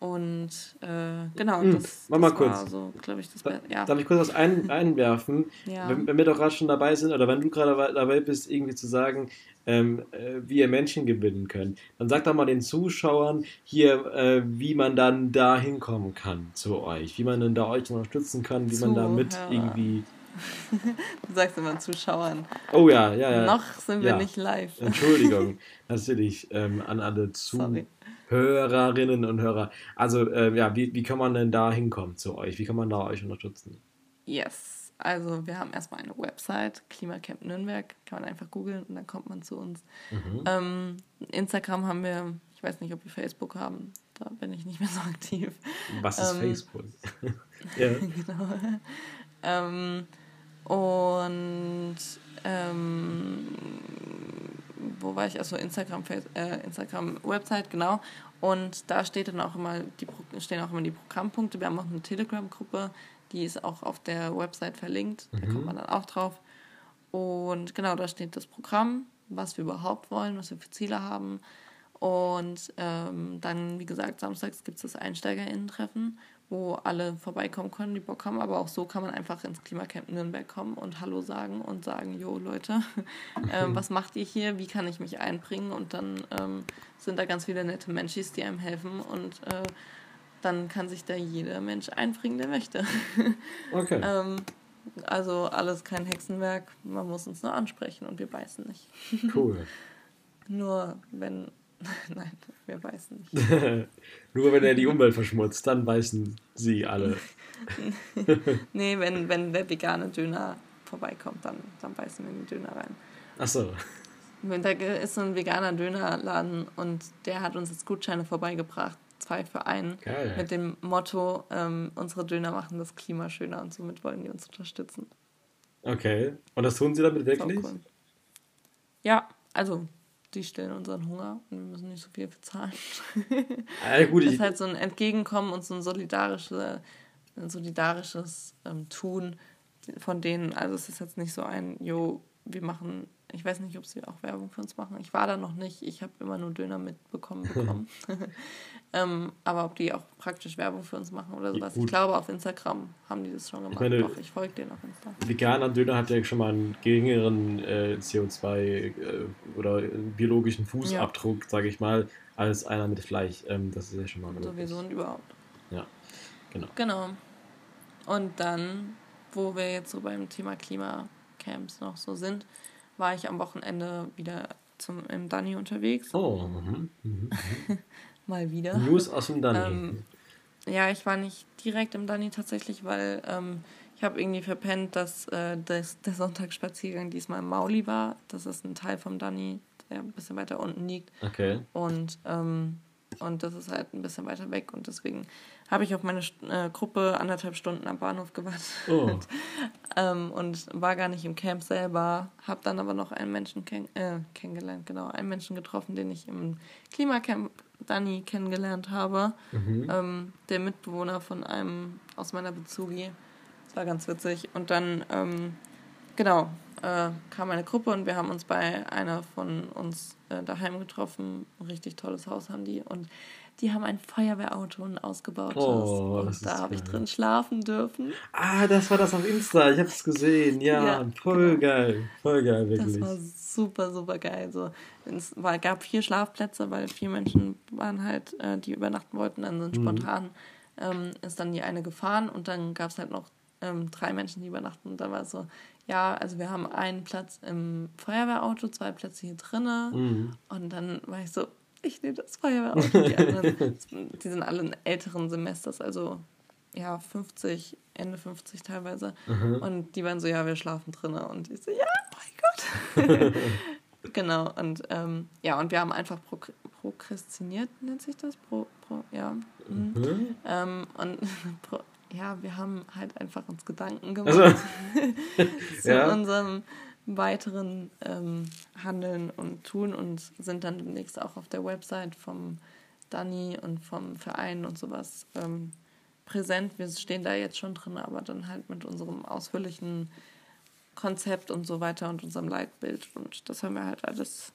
und äh, genau, Hm, das, warte mal das war kurz. so, glaube ich, das Da. Ja. Darf ich kurz was ein, einwerfen? Ja. Wenn, wenn wir doch gerade schon dabei sind, oder wenn du gerade dabei- bist, irgendwie zu sagen, ähm, äh, wie ihr Menschen gewinnen könnt, dann sag doch mal den Zuschauern hier, äh, wie man dann da hinkommen kann zu euch, wie man dann da euch unterstützen kann, wie man da mit Zuhörer. irgendwie. Du sagst immer Zuschauern. Oh ja, ja, ja. Noch sind wir ja. nicht live. Entschuldigung, natürlich ähm, an alle. Zuhörerinnen und Hörer. Also, ähm, ja, wie, wie kann man denn da hinkommen zu euch? Wie kann man da euch unterstützen? Yes. Also wir haben erstmal eine Website, Klimacamp Nürnberg, kann man einfach googeln und dann kommt man zu uns. Mhm. Ähm, Instagram haben wir, ich weiß nicht, ob wir Facebook haben, da bin ich nicht mehr so aktiv. Was ist Ähm, Facebook? ja. genau. Und ähm, wo war ich? Also Instagram, Face- äh, Instagram Website, genau. Und da steht dann auch immer die stehen auch immer die Programmpunkte. Wir haben auch eine Telegram-Gruppe, die ist auch auf der Website verlinkt. Da kommt man dann auch drauf. Und genau, da steht das Programm, was wir überhaupt wollen, was wir für Ziele haben. Und ähm, dann, wie gesagt, samstags gibt es das EinsteigerInnen-Treffen, wo alle vorbeikommen können, die Bock haben. Aber auch so kann man einfach ins Klimacamp Nürnberg kommen und Hallo sagen und sagen, jo Leute, ähm, was macht ihr hier? Wie kann ich mich einbringen? Und dann ähm, sind da ganz viele nette Menschis, die einem helfen. Und äh, dann kann sich da jeder Mensch einbringen, der möchte. Okay. ähm, also alles kein Hexenwerk, man muss uns nur ansprechen und wir beißen nicht. Cool. nur wenn Nein, wir beißen nicht. Nur wenn er die Umwelt verschmutzt, dann beißen sie alle. nee, wenn, wenn der vegane Döner vorbeikommt, dann, dann beißen wir in den Döner rein. Ach so. Da ist so ein veganer Dönerladen und der hat uns jetzt Gutscheine vorbeigebracht. Zwei für einen. Geil. Mit dem Motto, ähm, unsere Döner machen das Klima schöner und somit wollen die uns unterstützen. Okay. Und das tun sie damit wirklich? Cool. Ja, also die stillen unseren Hunger und wir müssen nicht so viel bezahlen. Ja, gut, das ist halt so ein Entgegenkommen und so ein solidarische, ein solidarisches ähm, Tun von denen. Also es ist jetzt nicht so ein, jo, wir machen ich weiß nicht, ob sie auch Werbung für uns machen. Ich war da noch nicht. Ich habe immer nur Döner mitbekommen bekommen. ähm, aber ob die auch praktisch Werbung für uns machen oder sowas. ich glaube, auf Instagram haben die das schon gemacht. Ich, meine, Doch, ich folge denen auf Instagram. Veganer Döner hat ja schon mal einen geringeren äh, CO2 äh, oder biologischen Fußabdruck, ja. sage ich mal, als einer mit Fleisch. Ähm, das ist ja schon mal. Sowieso und überhaupt. Ja, genau. Genau. Und dann, wo wir jetzt so beim Thema Klimacamps noch so sind, war ich am Wochenende wieder zum, im Dani unterwegs. Oh, mhm, mhm, mhm. mal wieder. News aus dem Dani. Ähm, ja, ich war nicht direkt im Dani tatsächlich, weil ähm, ich habe irgendwie verpennt, dass äh, das, der Sonntagsspaziergang diesmal im Mauli war. Das ist ein Teil vom Dani, der ein bisschen weiter unten liegt. Okay. Und, ähm, und das ist halt ein bisschen weiter weg und deswegen habe ich auf meine äh, Gruppe anderthalb Stunden am Bahnhof gewartet oh. ähm, und war gar nicht im Camp selber. Habe dann aber noch einen Menschen kenn äh, kennengelernt, genau, einen Menschen getroffen, den ich im Klimacamp Dani kennengelernt habe. Mhm. Ähm, der Mitbewohner von einem aus meiner Bezugi. Das war ganz witzig. Und dann, ähm, genau, äh, kam eine Gruppe und wir haben uns bei einer von uns äh, daheim getroffen. Ein richtig tolles Haus haben die. Und die haben ein Feuerwehrauto, ein ausgebautes. Oh, und da habe ich drin schlafen dürfen. Ah, das war das auf Insta. Ich habe es gesehen. Ja, ja voll genau. geil. Voll geil, wirklich. Das war super, super geil. So, es war, gab vier Schlafplätze, weil vier Menschen waren halt, äh, die übernachten wollten. Dann sind mhm. spontan ähm, ist dann die eine gefahren und dann gab es halt noch ähm, drei Menschen, die übernachten. Und da war so, ja, also wir haben einen Platz im Feuerwehrauto, zwei Plätze hier drinnen. Mhm. Und dann war ich so, ich nehme das Feuerwehrauto. Die anderen, die sind alle in älteren Semesters, also ja, 50, Ende 50 teilweise. Mhm. Und die waren so, ja, wir schlafen drinnen. Und ich so, ja, mein Gott. genau, und ähm, ja, und wir haben einfach pro prokrastiniert, nennt sich das? Pro, pro, ja. Mhm. Mhm. Ähm, und pro, ja, wir haben halt einfach uns Gedanken gemacht also, zu ja. unserem weiteren ähm, Handeln und Tun und sind dann demnächst auch auf der Website vom Dani und vom Verein und sowas ähm, präsent. Wir stehen da jetzt schon drin, aber dann halt mit unserem ausführlichen Konzept und so weiter und unserem Leitbild. Und das haben wir halt alles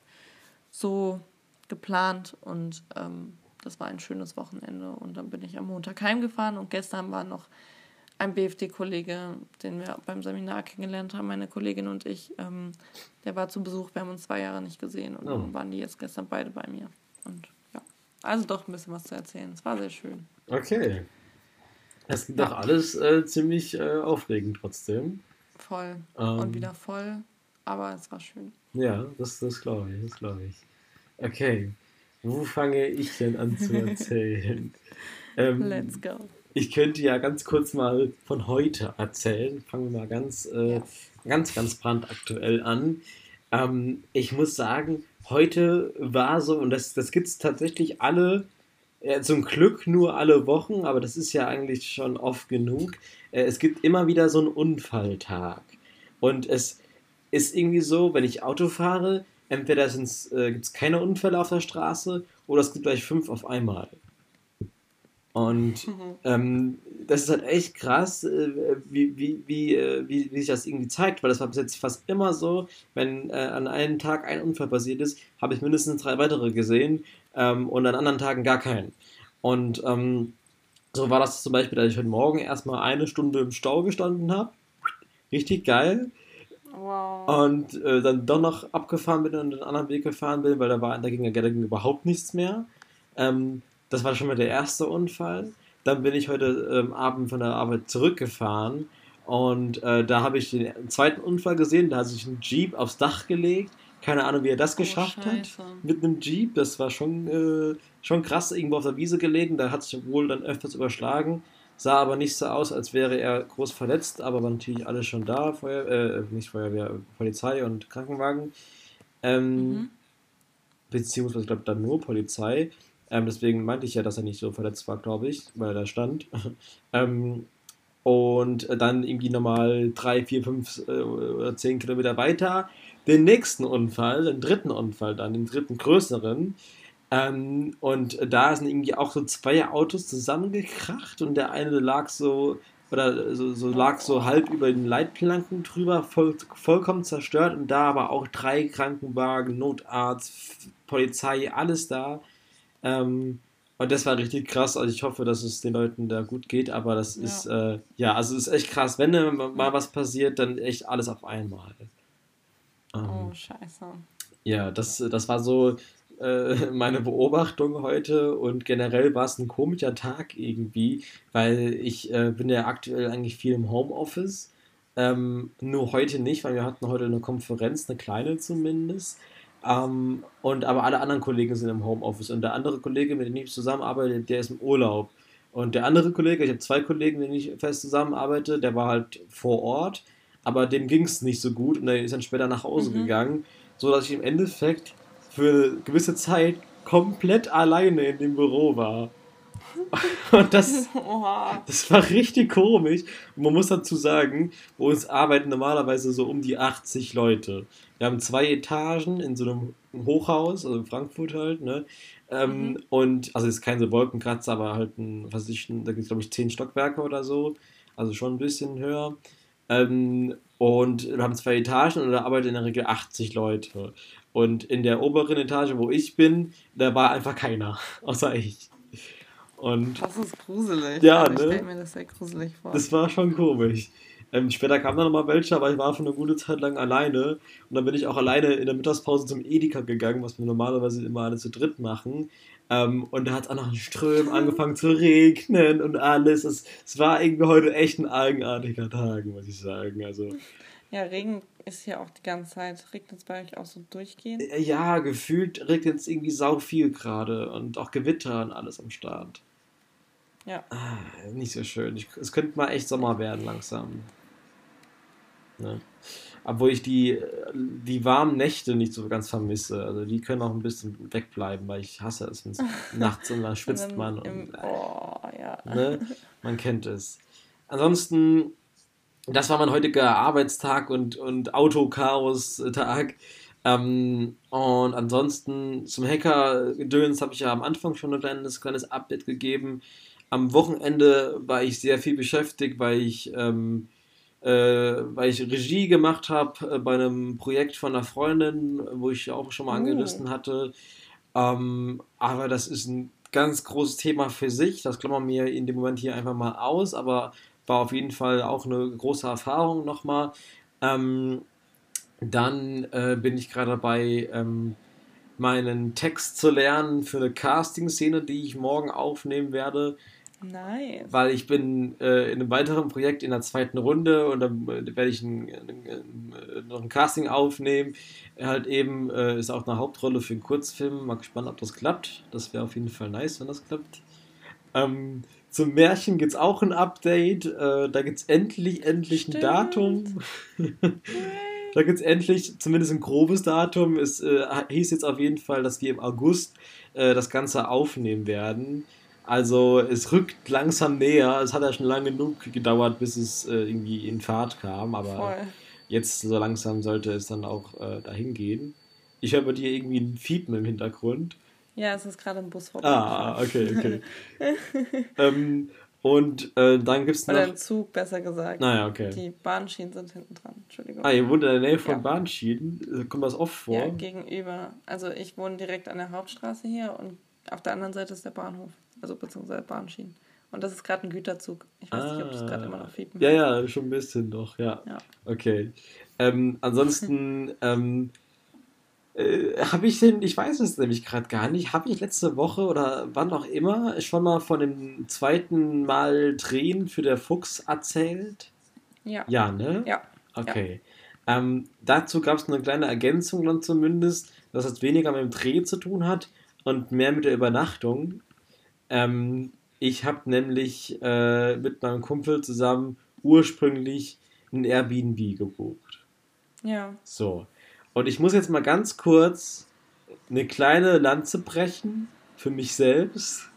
so geplant und ähm, das war ein schönes Wochenende. Und dann bin ich am Montag heimgefahren und gestern war noch ein BFD-Kollege, den wir beim Seminar kennengelernt haben, meine Kollegin und ich, ähm, der war zu Besuch. Wir haben uns zwei Jahre nicht gesehen und oh. dann waren die jetzt gestern beide bei mir. Und ja, also doch ein bisschen was zu erzählen. Es war sehr schön. Okay. Es ja. doch alles äh, ziemlich äh, aufregend trotzdem. Voll. Ähm. Und wieder voll, aber es war schön. Ja, das, das glaube ich, das glaube ich. Okay. Wo fange ich denn an zu erzählen? ähm, Let's go. Ich könnte ja ganz kurz mal von heute erzählen. Fangen wir mal ganz, äh, ja. ganz, ganz brandaktuell an. Ähm, ich muss sagen, heute war so, und das, das gibt es tatsächlich alle, äh, zum Glück nur alle Wochen, aber das ist ja eigentlich schon oft genug. Äh, es gibt immer wieder so einen Unfalltag. Und es ist irgendwie so, wenn ich Auto fahre, entweder äh, gibt es keine Unfälle auf der Straße oder es gibt gleich fünf auf einmal. Und ähm, das ist halt echt krass, äh, wie, wie, wie, äh, wie, wie sich das irgendwie zeigt, weil das war bis jetzt fast immer so, wenn äh, an einem Tag ein Unfall passiert ist, habe ich mindestens drei weitere gesehen ähm, und an anderen Tagen gar keinen. Und ähm, so war das zum Beispiel, dass ich heute Morgen erstmal eine Stunde im Stau gestanden habe. Richtig geil. Wow. Und äh, dann doch noch abgefahren bin und einen anderen Weg gefahren bin, weil da war da ging, ja- da ging überhaupt nichts mehr. Ähm, das war schon mal der erste Unfall. Dann bin ich heute ähm, Abend von der Arbeit zurückgefahren und äh, da habe ich den zweiten Unfall gesehen. Da hat sich ein Jeep aufs Dach gelegt. Keine Ahnung, wie er das geschafft hat Scheiße. mit einem Jeep. Das war schon, äh, schon krass, irgendwo auf der Wiese gelegen. Da hat sich wohl dann öfters überschlagen. Sah aber nicht so aus, als wäre er groß verletzt, aber war natürlich alles schon da. Feuer, äh, nicht Feuerwehr, Polizei und Krankenwagen. Ähm, Mhm. Beziehungsweise, ich glaube, dann nur Polizei. Ähm, deswegen meinte ich ja, dass er nicht so verletzt war, glaube ich, weil er da stand. ähm, und dann irgendwie nochmal drei, vier, fünf äh, oder zehn Kilometer weiter den nächsten Unfall, den dritten Unfall dann, den dritten größeren. Ähm, und da sind irgendwie auch so zwei Autos zusammengekracht und der eine lag so, oder so, so lag so halb über den Leitplanken drüber, voll, vollkommen zerstört und da aber auch drei Krankenwagen, Notarzt, Polizei, alles da. Ähm, und das war richtig krass. Also ich hoffe, dass es den Leuten da gut geht, aber das Ja. ist, äh, ja, also es ist echt krass. Wenn da mal was passiert, dann echt alles auf einmal. Ähm, Oh, scheiße. ja, das, das war so äh, meine Beobachtung heute und generell war es ein komischer Tag irgendwie, weil ich äh, bin ja aktuell eigentlich viel im Homeoffice. Ähm, nur heute nicht, weil wir hatten heute eine Konferenz, eine kleine zumindest. Ähm, und aber alle anderen Kollegen sind im Homeoffice und der andere Kollege, mit dem ich zusammenarbeite, der ist im Urlaub. Und der andere Kollege, ich habe zwei Kollegen, mit denen ich fest zusammenarbeite, der war halt vor Ort, aber dem ging es nicht so gut und der ist dann später nach Hause Mhm. gegangen, so dass ich im Endeffekt für eine gewisse Zeit komplett alleine in dem Büro war. Und das, das war richtig komisch. Und man muss dazu sagen, bei uns arbeiten normalerweise so um die 80 Leute. Wir haben zwei Etagen in so einem Hochhaus, also in Frankfurt halt, ne? Ähm, Mhm. Und, also ist kein so Wolkenkratzer, aber halt ein, was weiß ich, da gibt es glaube ich 10 Stockwerke oder so. Also schon ein bisschen höher. Ähm, und wir haben zwei Etagen und da arbeiten in der Regel 80 Leute. Und in der oberen Etage, wo ich bin, da war einfach keiner, außer ich. Und Das ist gruselig. Ja, Also ich ne? stelle mir das sehr gruselig vor. das war schon komisch. Ähm, später kamen dann nochmal welche, aber ich war für eine gute Zeit lang alleine. Und dann bin ich auch alleine in der Mittagspause zum Edeka gegangen, was wir normalerweise immer alle zu dritt machen. Ähm, und da hat es auch noch in Strömen angefangen zu regnen und alles. Es, es war irgendwie heute echt ein eigenartiger Tag, muss ich sagen. Also, ja, Regen ist hier auch die ganze Zeit. Regnet es bei euch auch so durchgehend? äh, ja, gefühlt regnet es irgendwie sau viel gerade und auch Gewitter und alles am Start. Ja. Ah, nicht so schön. Ich, es könnte mal echt Sommer werden langsam. Ne? Obwohl ich die, äh, die warmen Nächte nicht so ganz vermisse. Also die können auch ein bisschen wegbleiben, weil ich hasse es, wenn es nachts und dann schwitzt Und man. Und, Im, oh, ja. ne? Man kennt es. Ansonsten, das war mein heutiger Arbeitstag und, und Autochaos-Tag. Ähm, und ansonsten zum Hacker-Gedöns habe ich ja am Anfang schon ein kleines, kleines Update gegeben. Am Wochenende war ich sehr viel beschäftigt, weil ich, ähm, äh, weil ich Regie gemacht habe äh, bei einem Projekt von einer Freundin, wo ich auch schon mal Oh. angerissen hatte. Ähm, aber das ist ein ganz großes Thema für sich. Das klammern wir in dem Moment hier einfach mal aus, aber war auf jeden Fall auch eine große Erfahrung nochmal. Ähm, dann äh, bin ich gerade dabei, ähm, meinen Text zu lernen für eine Casting-Szene, die ich morgen aufnehmen werde, Nice. weil ich bin äh, in einem weiteren Projekt in der zweiten Runde und dann äh, werde ich ein, ein, ein, noch ein Casting aufnehmen. Halt eben äh, ist auch eine Hauptrolle für einen Kurzfilm. Mal gespannt, ob das klappt. Das wäre auf jeden Fall nice, wenn das klappt. Ähm, zum Märchen gibt es auch ein Update. Äh, da gibt es endlich, endlich ein Stimmt. Datum. da gibt es endlich zumindest ein grobes Datum. Es äh, hieß jetzt auf jeden Fall, dass wir im August äh, das Ganze aufnehmen werden. Also es rückt langsam näher. Es hat ja schon lange genug gedauert, bis es äh, irgendwie in Fahrt kam. Aber Voll. jetzt so langsam sollte es dann auch äh, dahin gehen. Ich höre bei dir irgendwie ein Fiepen im Hintergrund. Ja, es ist gerade ein Bus vorbei. Ah, okay, okay. ähm, und äh, dann gibt es noch. Oder ein Zug, besser gesagt. Naja, okay. Die Bahnschienen sind hinten dran. Entschuldigung. Ah, ihr wohnt in der Nähe von Ja. Bahnschienen? Kommt das oft vor? Ja, gegenüber. Also ich wohne direkt an der Hauptstraße hier und auf der anderen Seite ist der Bahnhof. Also beziehungsweise Bahnschienen. Und das ist gerade ein Güterzug. Ich weiß nicht, ob das gerade immer noch fiepen Ah. Ja, ja, schon ein bisschen doch, ja. Ja. Okay. Ähm, ansonsten ähm, äh, habe ich denn, ich weiß es nämlich gerade gar nicht, habe ich letzte Woche oder wann auch immer schon mal von dem zweiten Mal Drehen für der Fuchs erzählt? Ja. Ja, ne? Ja. Okay. Ähm, dazu gab es eine kleine Ergänzung dann zumindest, dass es weniger mit dem Dreh zu tun hat und mehr mit der Übernachtung. Ähm, ich habe nämlich äh, mit meinem Kumpel zusammen ursprünglich ein Airbnb gebucht. Ja. So. Und ich muss jetzt mal ganz kurz eine kleine Lanze brechen für mich selbst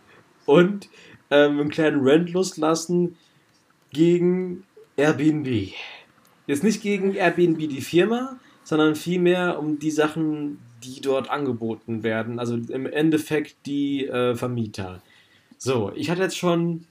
und ähm, einen kleinen Rant loslassen gegen Airbnb. Jetzt nicht gegen Airbnb die Firma, sondern vielmehr um die Sachen, die dort angeboten werden. Also im Endeffekt die äh, Vermieter. So, ich hatte jetzt schon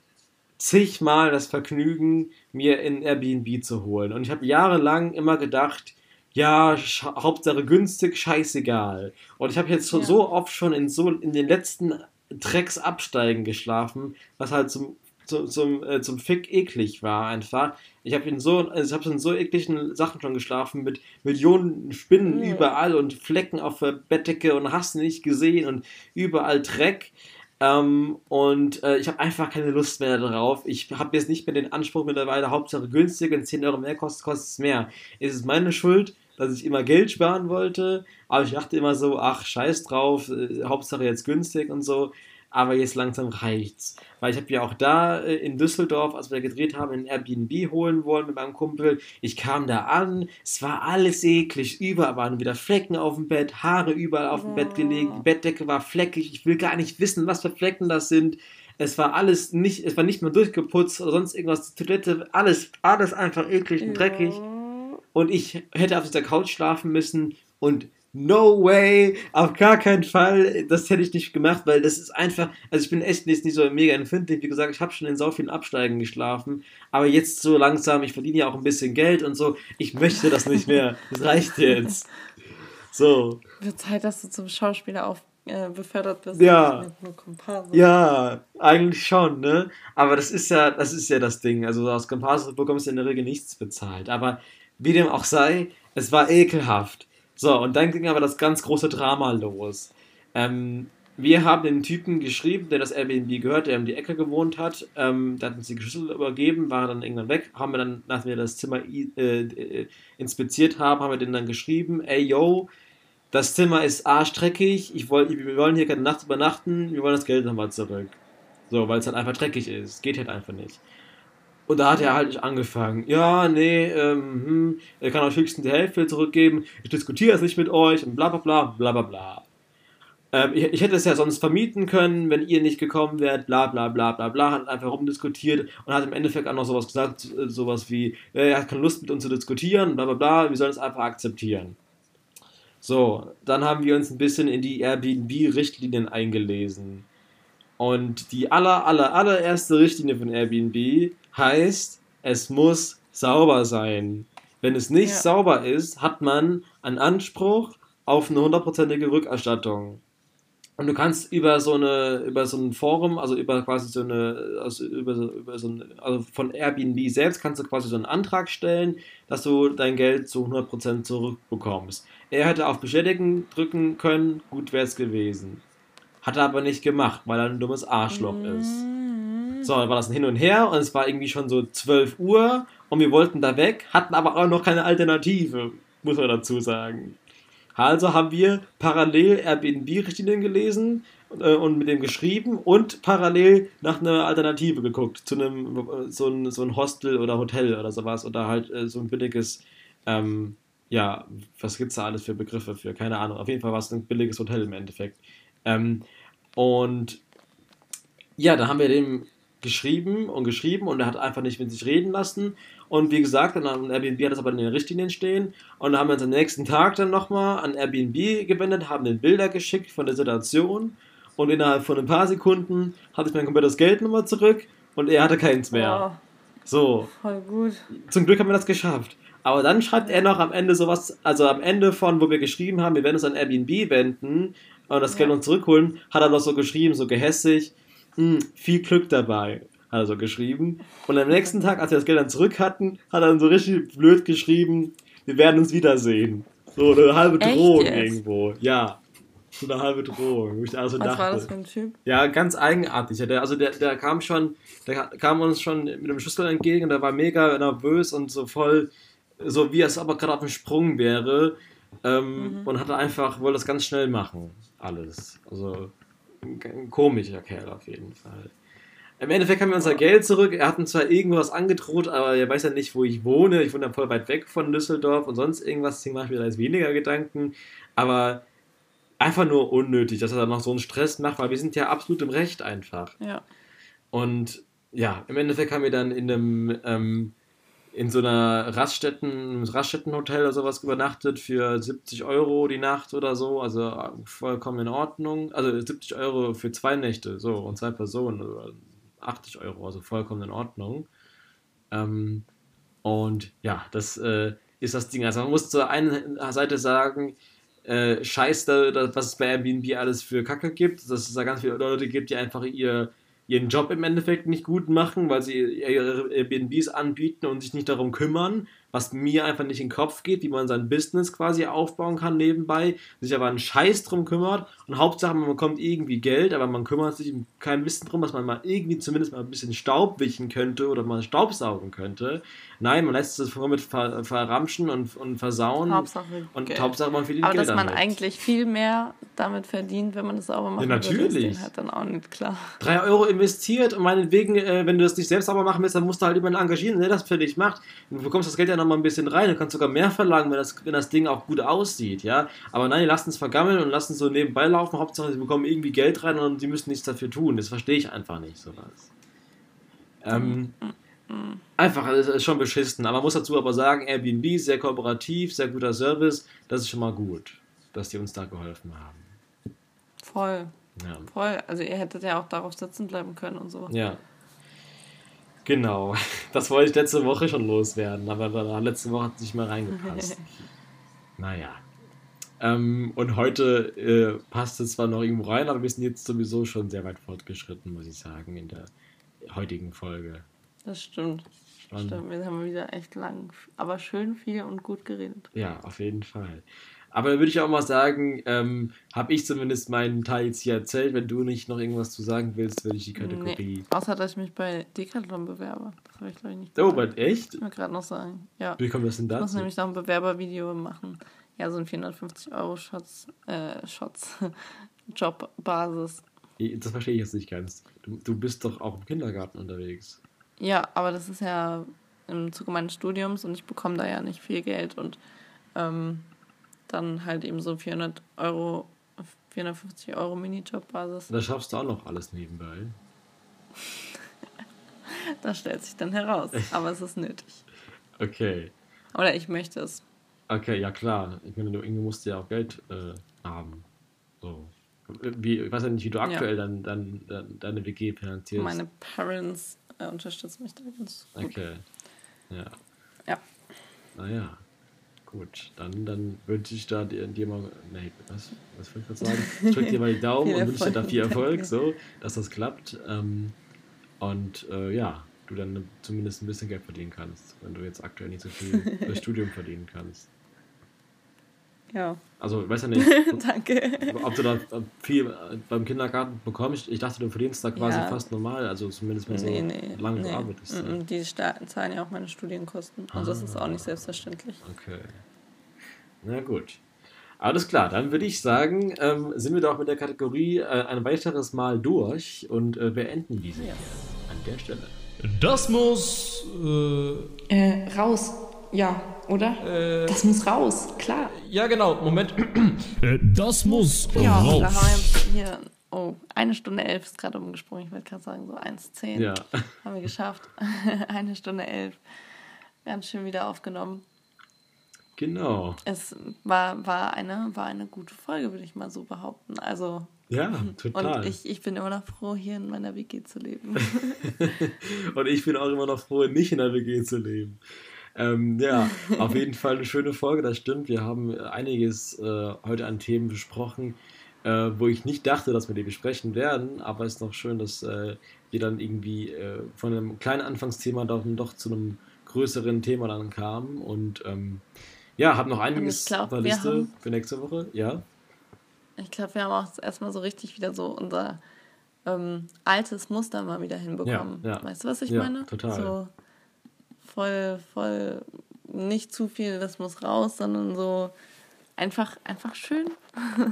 zigmal das Vergnügen, mir in Airbnb zu holen. Und ich habe jahrelang immer gedacht, ja, Hauptsache günstig, scheißegal. Und ich habe jetzt so, Ja. so oft schon in so in den letzten Drecksabsteigen geschlafen, was halt zum zum, zum, äh, zum Fick eklig war einfach. Ich habe in so also ich habe in so ekligen Sachen schon geschlafen mit Millionen Spinnen Mhm. überall und Flecken auf der Bettdecke und hast nicht gesehen und überall Dreck. Ähm, und äh, ich habe einfach keine Lust mehr darauf. Ich habe jetzt nicht mehr den Anspruch mittlerweile, Hauptsache günstig und 10 Euro mehr kostet, kostet es mehr. Es ist meine Schuld, dass ich immer Geld sparen wollte, aber ich dachte immer so, ach, scheiß drauf, äh, Hauptsache jetzt günstig und so. Aber jetzt langsam reicht's. Weil ich habe ja auch da äh, in Düsseldorf, als wir gedreht haben, ein Airbnb holen wollen mit meinem Kumpel. Ich kam da an, es war alles eklig. Überall waren wieder Flecken auf dem Bett, Haare überall auf dem Bett gelegen, die Bettdecke war fleckig. Ich will gar nicht wissen, was für Flecken das sind. Es war alles nicht, es war nicht mehr durchgeputzt oder sonst irgendwas. Die Toilette, alles, alles einfach eklig und dreckig Ja. Und ich hätte auf dieser Couch schlafen müssen. Und no way, auf gar keinen Fall, das hätte ich nicht gemacht, weil das ist einfach, also ich bin echt jetzt nicht so mega empfindlich, wie gesagt, ich habe schon in so vielen Absteigen geschlafen, aber jetzt so langsam, ich verdiene ja auch ein bisschen Geld und so, ich möchte das nicht mehr, das reicht jetzt. So, Wird Zeit, dass du zum Schauspieler auf, äh, befördert bist. Ja. Nicht ja, eigentlich schon, ne, aber das ist ja, das ist ja das Ding, also aus Komparse bekommst du in der Regel nichts bezahlt, aber wie dem auch sei, es war ekelhaft. So, und dann ging aber das ganz große Drama los. Ähm, wir haben den Typen geschrieben, der das Airbnb gehört, der um die Ecke gewohnt hat. Ähm, der hat uns die Schlüssel übergeben, war dann irgendwann weg. Haben wir dann, nachdem wir das Zimmer äh, äh, inspiziert haben, haben wir den dann geschrieben: Ey, yo, das Zimmer ist arschdreckig. Ich woll, wir wollen hier keine Nacht übernachten. Wir wollen das Geld nochmal zurück. So, weil es halt einfach dreckig ist. Geht halt einfach nicht. Und da hat er halt angefangen. Ja, nee, ähm, hm, er kann euch höchstens die Hälfte zurückgeben. Ich diskutiere es nicht mit euch und bla bla bla bla bla bla. Ähm, ich, ich hätte es ja sonst vermieten können, wenn ihr nicht gekommen wärt, bla bla bla bla bla, hat einfach rumdiskutiert und hat im Endeffekt auch noch sowas gesagt, äh, sowas wie, äh, er hat keine Lust mit uns zu diskutieren, bla bla bla, wir sollen es einfach akzeptieren. So, dann haben wir uns ein bisschen in die Airbnb-Richtlinien eingelesen. Und die aller, aller, allererste Richtlinie von Airbnb heißt, es muss sauber sein. Wenn es nicht Ja. sauber ist, hat man einen Anspruch auf eine hundertprozentige Rückerstattung. Und du kannst über so eine, über so ein Forum, also über quasi so eine, also über so, über so ein, also von Airbnb selbst kannst du quasi so einen Antrag stellen, dass du dein Geld zu 100% zurückbekommst. Er hätte auf Bestätigen drücken können, gut wäre es gewesen. Hat er aber nicht gemacht, weil er ein dummes Arschloch ist. So, dann war das ein Hin und Her und es war irgendwie schon so 12 Uhr und wir wollten da weg, hatten aber auch noch keine Alternative, muss man dazu sagen. Also haben wir parallel Airbnb-Richtlinien gelesen äh, und mit dem geschrieben und parallel nach einer Alternative geguckt, zu einem äh, so ein, so ein Hostel oder Hotel oder sowas oder halt äh, so ein billiges, ähm, ja, was gibt's da alles für Begriffe für? Keine Ahnung. Auf jeden Fall war es ein billiges Hotel im Endeffekt. Ähm, und ja, da haben wir dem geschrieben und geschrieben und er hat einfach nicht mit sich reden lassen. Und wie gesagt, dann an Airbnb hat das aber in den Richtlinien stehen. Und dann haben wir uns am nächsten Tag dann nochmal an Airbnb gewendet, haben den Bilder geschickt von der Situation. und innerhalb von ein paar Sekunden hatte ich mein komplettes Geld nochmal zurück und er hatte keins mehr. Oh, So, voll gut. zum Glück haben wir das geschafft. Aber dann schreibt er noch am Ende sowas, also am Ende von, wo wir geschrieben haben, wir werden uns an Airbnb wenden und das Geld Ja. uns zurückholen, hat er noch so geschrieben, so gehässig, "Hm, viel Glück dabei, hat er so geschrieben. Und am nächsten Tag, als wir das Geld dann zurück hatten, hat er dann so richtig blöd geschrieben, wir werden uns wiedersehen. So eine halbe Drohung irgendwo. Ja. So eine halbe Drohung. Wo ich also Was dachte, war das für ein Typ? ja, ganz eigenartig. Der, also der, der kam schon, der kam uns schon mit einem Schlüssel entgegen, der war mega nervös und so voll, so wie es aber gerade auf dem Sprung wäre. Ähm, Und hatte einfach, wollte das ganz schnell machen. Alles. Also ein, komischer Kerl auf jeden Fall. Im Endeffekt haben wir unser Geld zurück. Er hat uns zwar irgendwas angedroht, aber er weiß ja nicht, wo ich wohne. Ich wohne ja voll weit weg von Düsseldorf und sonst irgendwas. Deswegen mache ich mir da jetzt weniger Gedanken. Aber einfach nur unnötig, dass er dann noch so einen Stress macht, weil wir sind ja absolut im Recht einfach. Ja. Und ja, im Endeffekt haben wir dann in einem ähm, in so einer Raststätten, Raststättenhotel oder sowas übernachtet für 70 Euro die Nacht oder so, also vollkommen in Ordnung. Also 70 Euro für zwei Nächte, so und zwei Personen, also 80 Euro, also vollkommen in Ordnung. Ähm, und ja, das äh, ist das Ding. Also man muss zur einen Seite sagen, äh, scheiß was es bei Airbnb alles für Kacke gibt, dass es da ganz viele Leute gibt, die einfach ihr, ihren Job im Endeffekt nicht gut machen, weil sie ihre Airbnbs anbieten und sich nicht darum kümmern, was mir einfach nicht in den Kopf geht, wie man sein Business quasi aufbauen kann nebenbei, sich aber einen Scheiß drum kümmert und Hauptsache man bekommt irgendwie Geld, aber man kümmert sich kein Wissen drum, dass man mal irgendwie zumindest mal ein bisschen Staub wischen könnte oder mal Staubsaugen könnte. Nein, man lässt es mit ver verramschen und, und versauen Hauptsache und Geld. Hauptsache man verdient Aber Geld dass man damit. eigentlich viel mehr damit verdient, wenn man es sauber macht, Ja, natürlich. denen halt dann auch nicht klar. drei Euro investiert und meinetwegen, äh, wenn du das nicht selbst sauber machen willst, dann musst du halt jemanden engagieren, der das für dich macht. Und du bekommst das Geld ja nochmal ein bisschen rein. Du kannst sogar mehr verlangen, wenn das, wenn das Ding auch gut aussieht, ja. Aber nein, lassen es vergammeln und lassen es so nebenbei laufen. Hauptsache, sie bekommen irgendwie Geld rein und sie müssen nichts dafür tun. Das verstehe ich einfach nicht, sowas. Ähm, einfach, es ist schon beschissen. Aber man muss dazu aber sagen, Airbnb, sehr kooperativ, sehr guter Service. Das ist schon mal gut, dass die uns da geholfen haben. Voll, Ja. voll. Also ihr hättet ja auch darauf sitzen bleiben können und so. Ja. Genau. Das wollte ich letzte Woche schon loswerden, aber letzte Woche hat es nicht mehr reingepasst. naja. Ähm, und heute äh, passt es zwar noch irgendwo rein, aber wir sind jetzt sowieso schon sehr weit fortgeschritten, muss ich sagen, in der heutigen Folge. Das stimmt. Spannend. Stimmt, wir haben wieder echt lang, aber schön viel und gut geredet. Ja, auf jeden Fall. Aber da würde ich auch mal sagen, ähm, habe ich zumindest meinen Teil jetzt hier erzählt. Wenn du nicht noch irgendwas zu sagen willst, würde ich die Kategorie. Nee, außer, dass ich mich bei Decathlon bewerbe. Das habe ich, glaube ich, nicht Oh, gesagt. aber echt? Ich mir gerade noch sagen. Ja. Wie kommt das denn Ich muss dazu? nämlich noch ein Bewerbervideo machen. Ja, so ein 450 Euro Shots, äh, Shots, Jobbasis. Das verstehe ich jetzt nicht ganz. Du, du bist doch auch im Kindergarten unterwegs. Ja, aber das ist ja im Zuge meines Studiums und ich bekomme da ja nicht viel Geld und ähm, dann halt eben so 400 Euro, 450 Euro Minijobbasis. Da schaffst du auch noch alles nebenbei. Das stellt sich dann heraus, aber es ist nötig. Okay. Oder ich möchte es. Okay, ja klar. Ich meine, du irgendwie musst ja auch Geld äh, haben. So. Wie, ich weiß ja nicht, wie du aktuell dann, dann, dann deine WG finanzierst. Meine Parents äh, unterstützen mich da ganz gut. Okay. Ja. Ja. Naja. Gut, dann, dann wünsche ich da dir, dir mal. Nee, was, was wollte ich gerade sagen? Ich drück dir mal die Daumen und wünsche dir da viel Erfolg, so, dass das klappt. Ähm, und äh, ja, du dann zumindest ein bisschen Geld verdienen kannst, wenn du jetzt aktuell nicht so viel durch Studium verdienen kannst. Ja, Also, ich weiß ja nicht, danke. ob du da viel äh, beim Kindergarten bekommst. Ich dachte, du verdienst da quasi Ja. fast normal, also zumindest wenn Nee, so nee. lange nee. du arbeitest. Mm, mm, Die sta- zahlen ja auch meine Studienkosten. Und das ist auch nicht selbstverständlich. Okay. Na gut. Alles klar, dann würde ich sagen, ähm, sind wir doch mit der Kategorie äh, ein weiteres Mal durch und äh, beenden diese Ja. an der Stelle. Das muss. Äh, Äh, raus. Ja, oder? das muss raus, klar. ja, genau, Moment. Äh, das muss Ja, raus. da haben wir jetzt hier. Oh, eine Stunde elf ist gerade umgesprungen. Ich wollte gerade sagen, so 1,10 Ja. haben wir geschafft. eine Stunde elf. Ganz schön wieder aufgenommen. Genau. Es war, war, eine, war eine gute Folge, würde ich mal so behaupten. Also. Ja, total. Und ich, ich bin immer noch froh, hier in meiner WG zu leben. und ich bin auch immer noch froh, nicht in der WG zu leben. Ähm, ja, auf jeden Fall eine schöne Folge, das stimmt. Wir haben einiges äh, heute an Themen besprochen, äh, wo ich nicht dachte, dass wir die besprechen werden, aber es ist noch schön, dass äh, wir dann irgendwie äh, von einem kleinen Anfangsthema doch, doch zu einem größeren Thema dann kamen und ähm, ja, habe noch einiges glaub, auf der Liste für nächste Woche, ja. Ich glaube, wir haben auch erstmal so richtig wieder so unser ähm, altes Muster mal wieder hinbekommen. Ja, ja. Weißt du, was ich ja, meine? Total. So voll, voll nicht zu viel, das muss raus, sondern so einfach, einfach schön.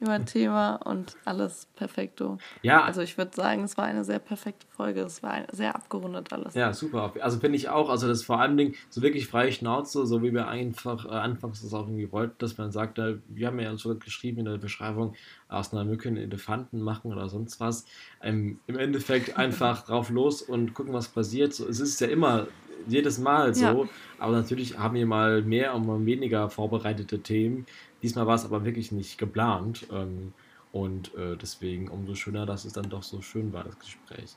über ein Thema und alles perfekto. Ja. Also ich würde sagen, es war eine sehr perfekte Folge. Es war sehr abgerundet alles. Ja, super. Also finde ich auch, also das vor allem Ding, so wirklich freie Schnauze, so wie wir einfach äh, anfangs das auch irgendwie wollten, dass man sagt, äh, wir haben ja sogar geschrieben in der Beschreibung, aus einer Mücke einen Elefanten machen oder sonst was. Ähm, Im Endeffekt einfach drauf los und gucken, was passiert. So, es ist ja immer jedes Mal so, ja. aber natürlich haben wir mal mehr und mal weniger vorbereitete Themen. Diesmal war es aber wirklich nicht geplant. Ähm, und äh, deswegen umso schöner, dass es dann doch so schön war, das Gespräch.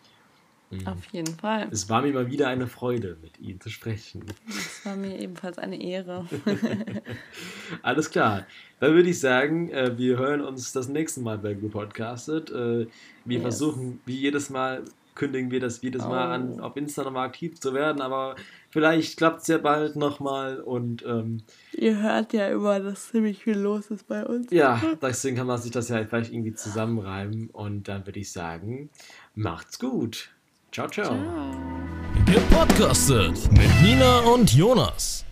Mhm. Auf jeden Fall. Es war mir mal wieder eine Freude, mit Ihnen zu sprechen. Es war mir ebenfalls eine Ehre. Alles klar. Dann würde ich sagen, äh, wir hören uns das nächste Mal bei Good Podcasted. Äh, wir yes. versuchen, wie jedes Mal, kündigen wir das jedes Mal an, oh. auf Insta nochmal aktiv zu werden, aber vielleicht klappt es ja bald nochmal und ähm, ihr hört ja immer, dass ziemlich viel los ist bei uns. Ja, deswegen kann man sich das ja vielleicht irgendwie zusammenreimen und dann würde ich sagen, macht's gut. Ciao, ciao. ciao. Gepodcastet mit Nina und Jonas.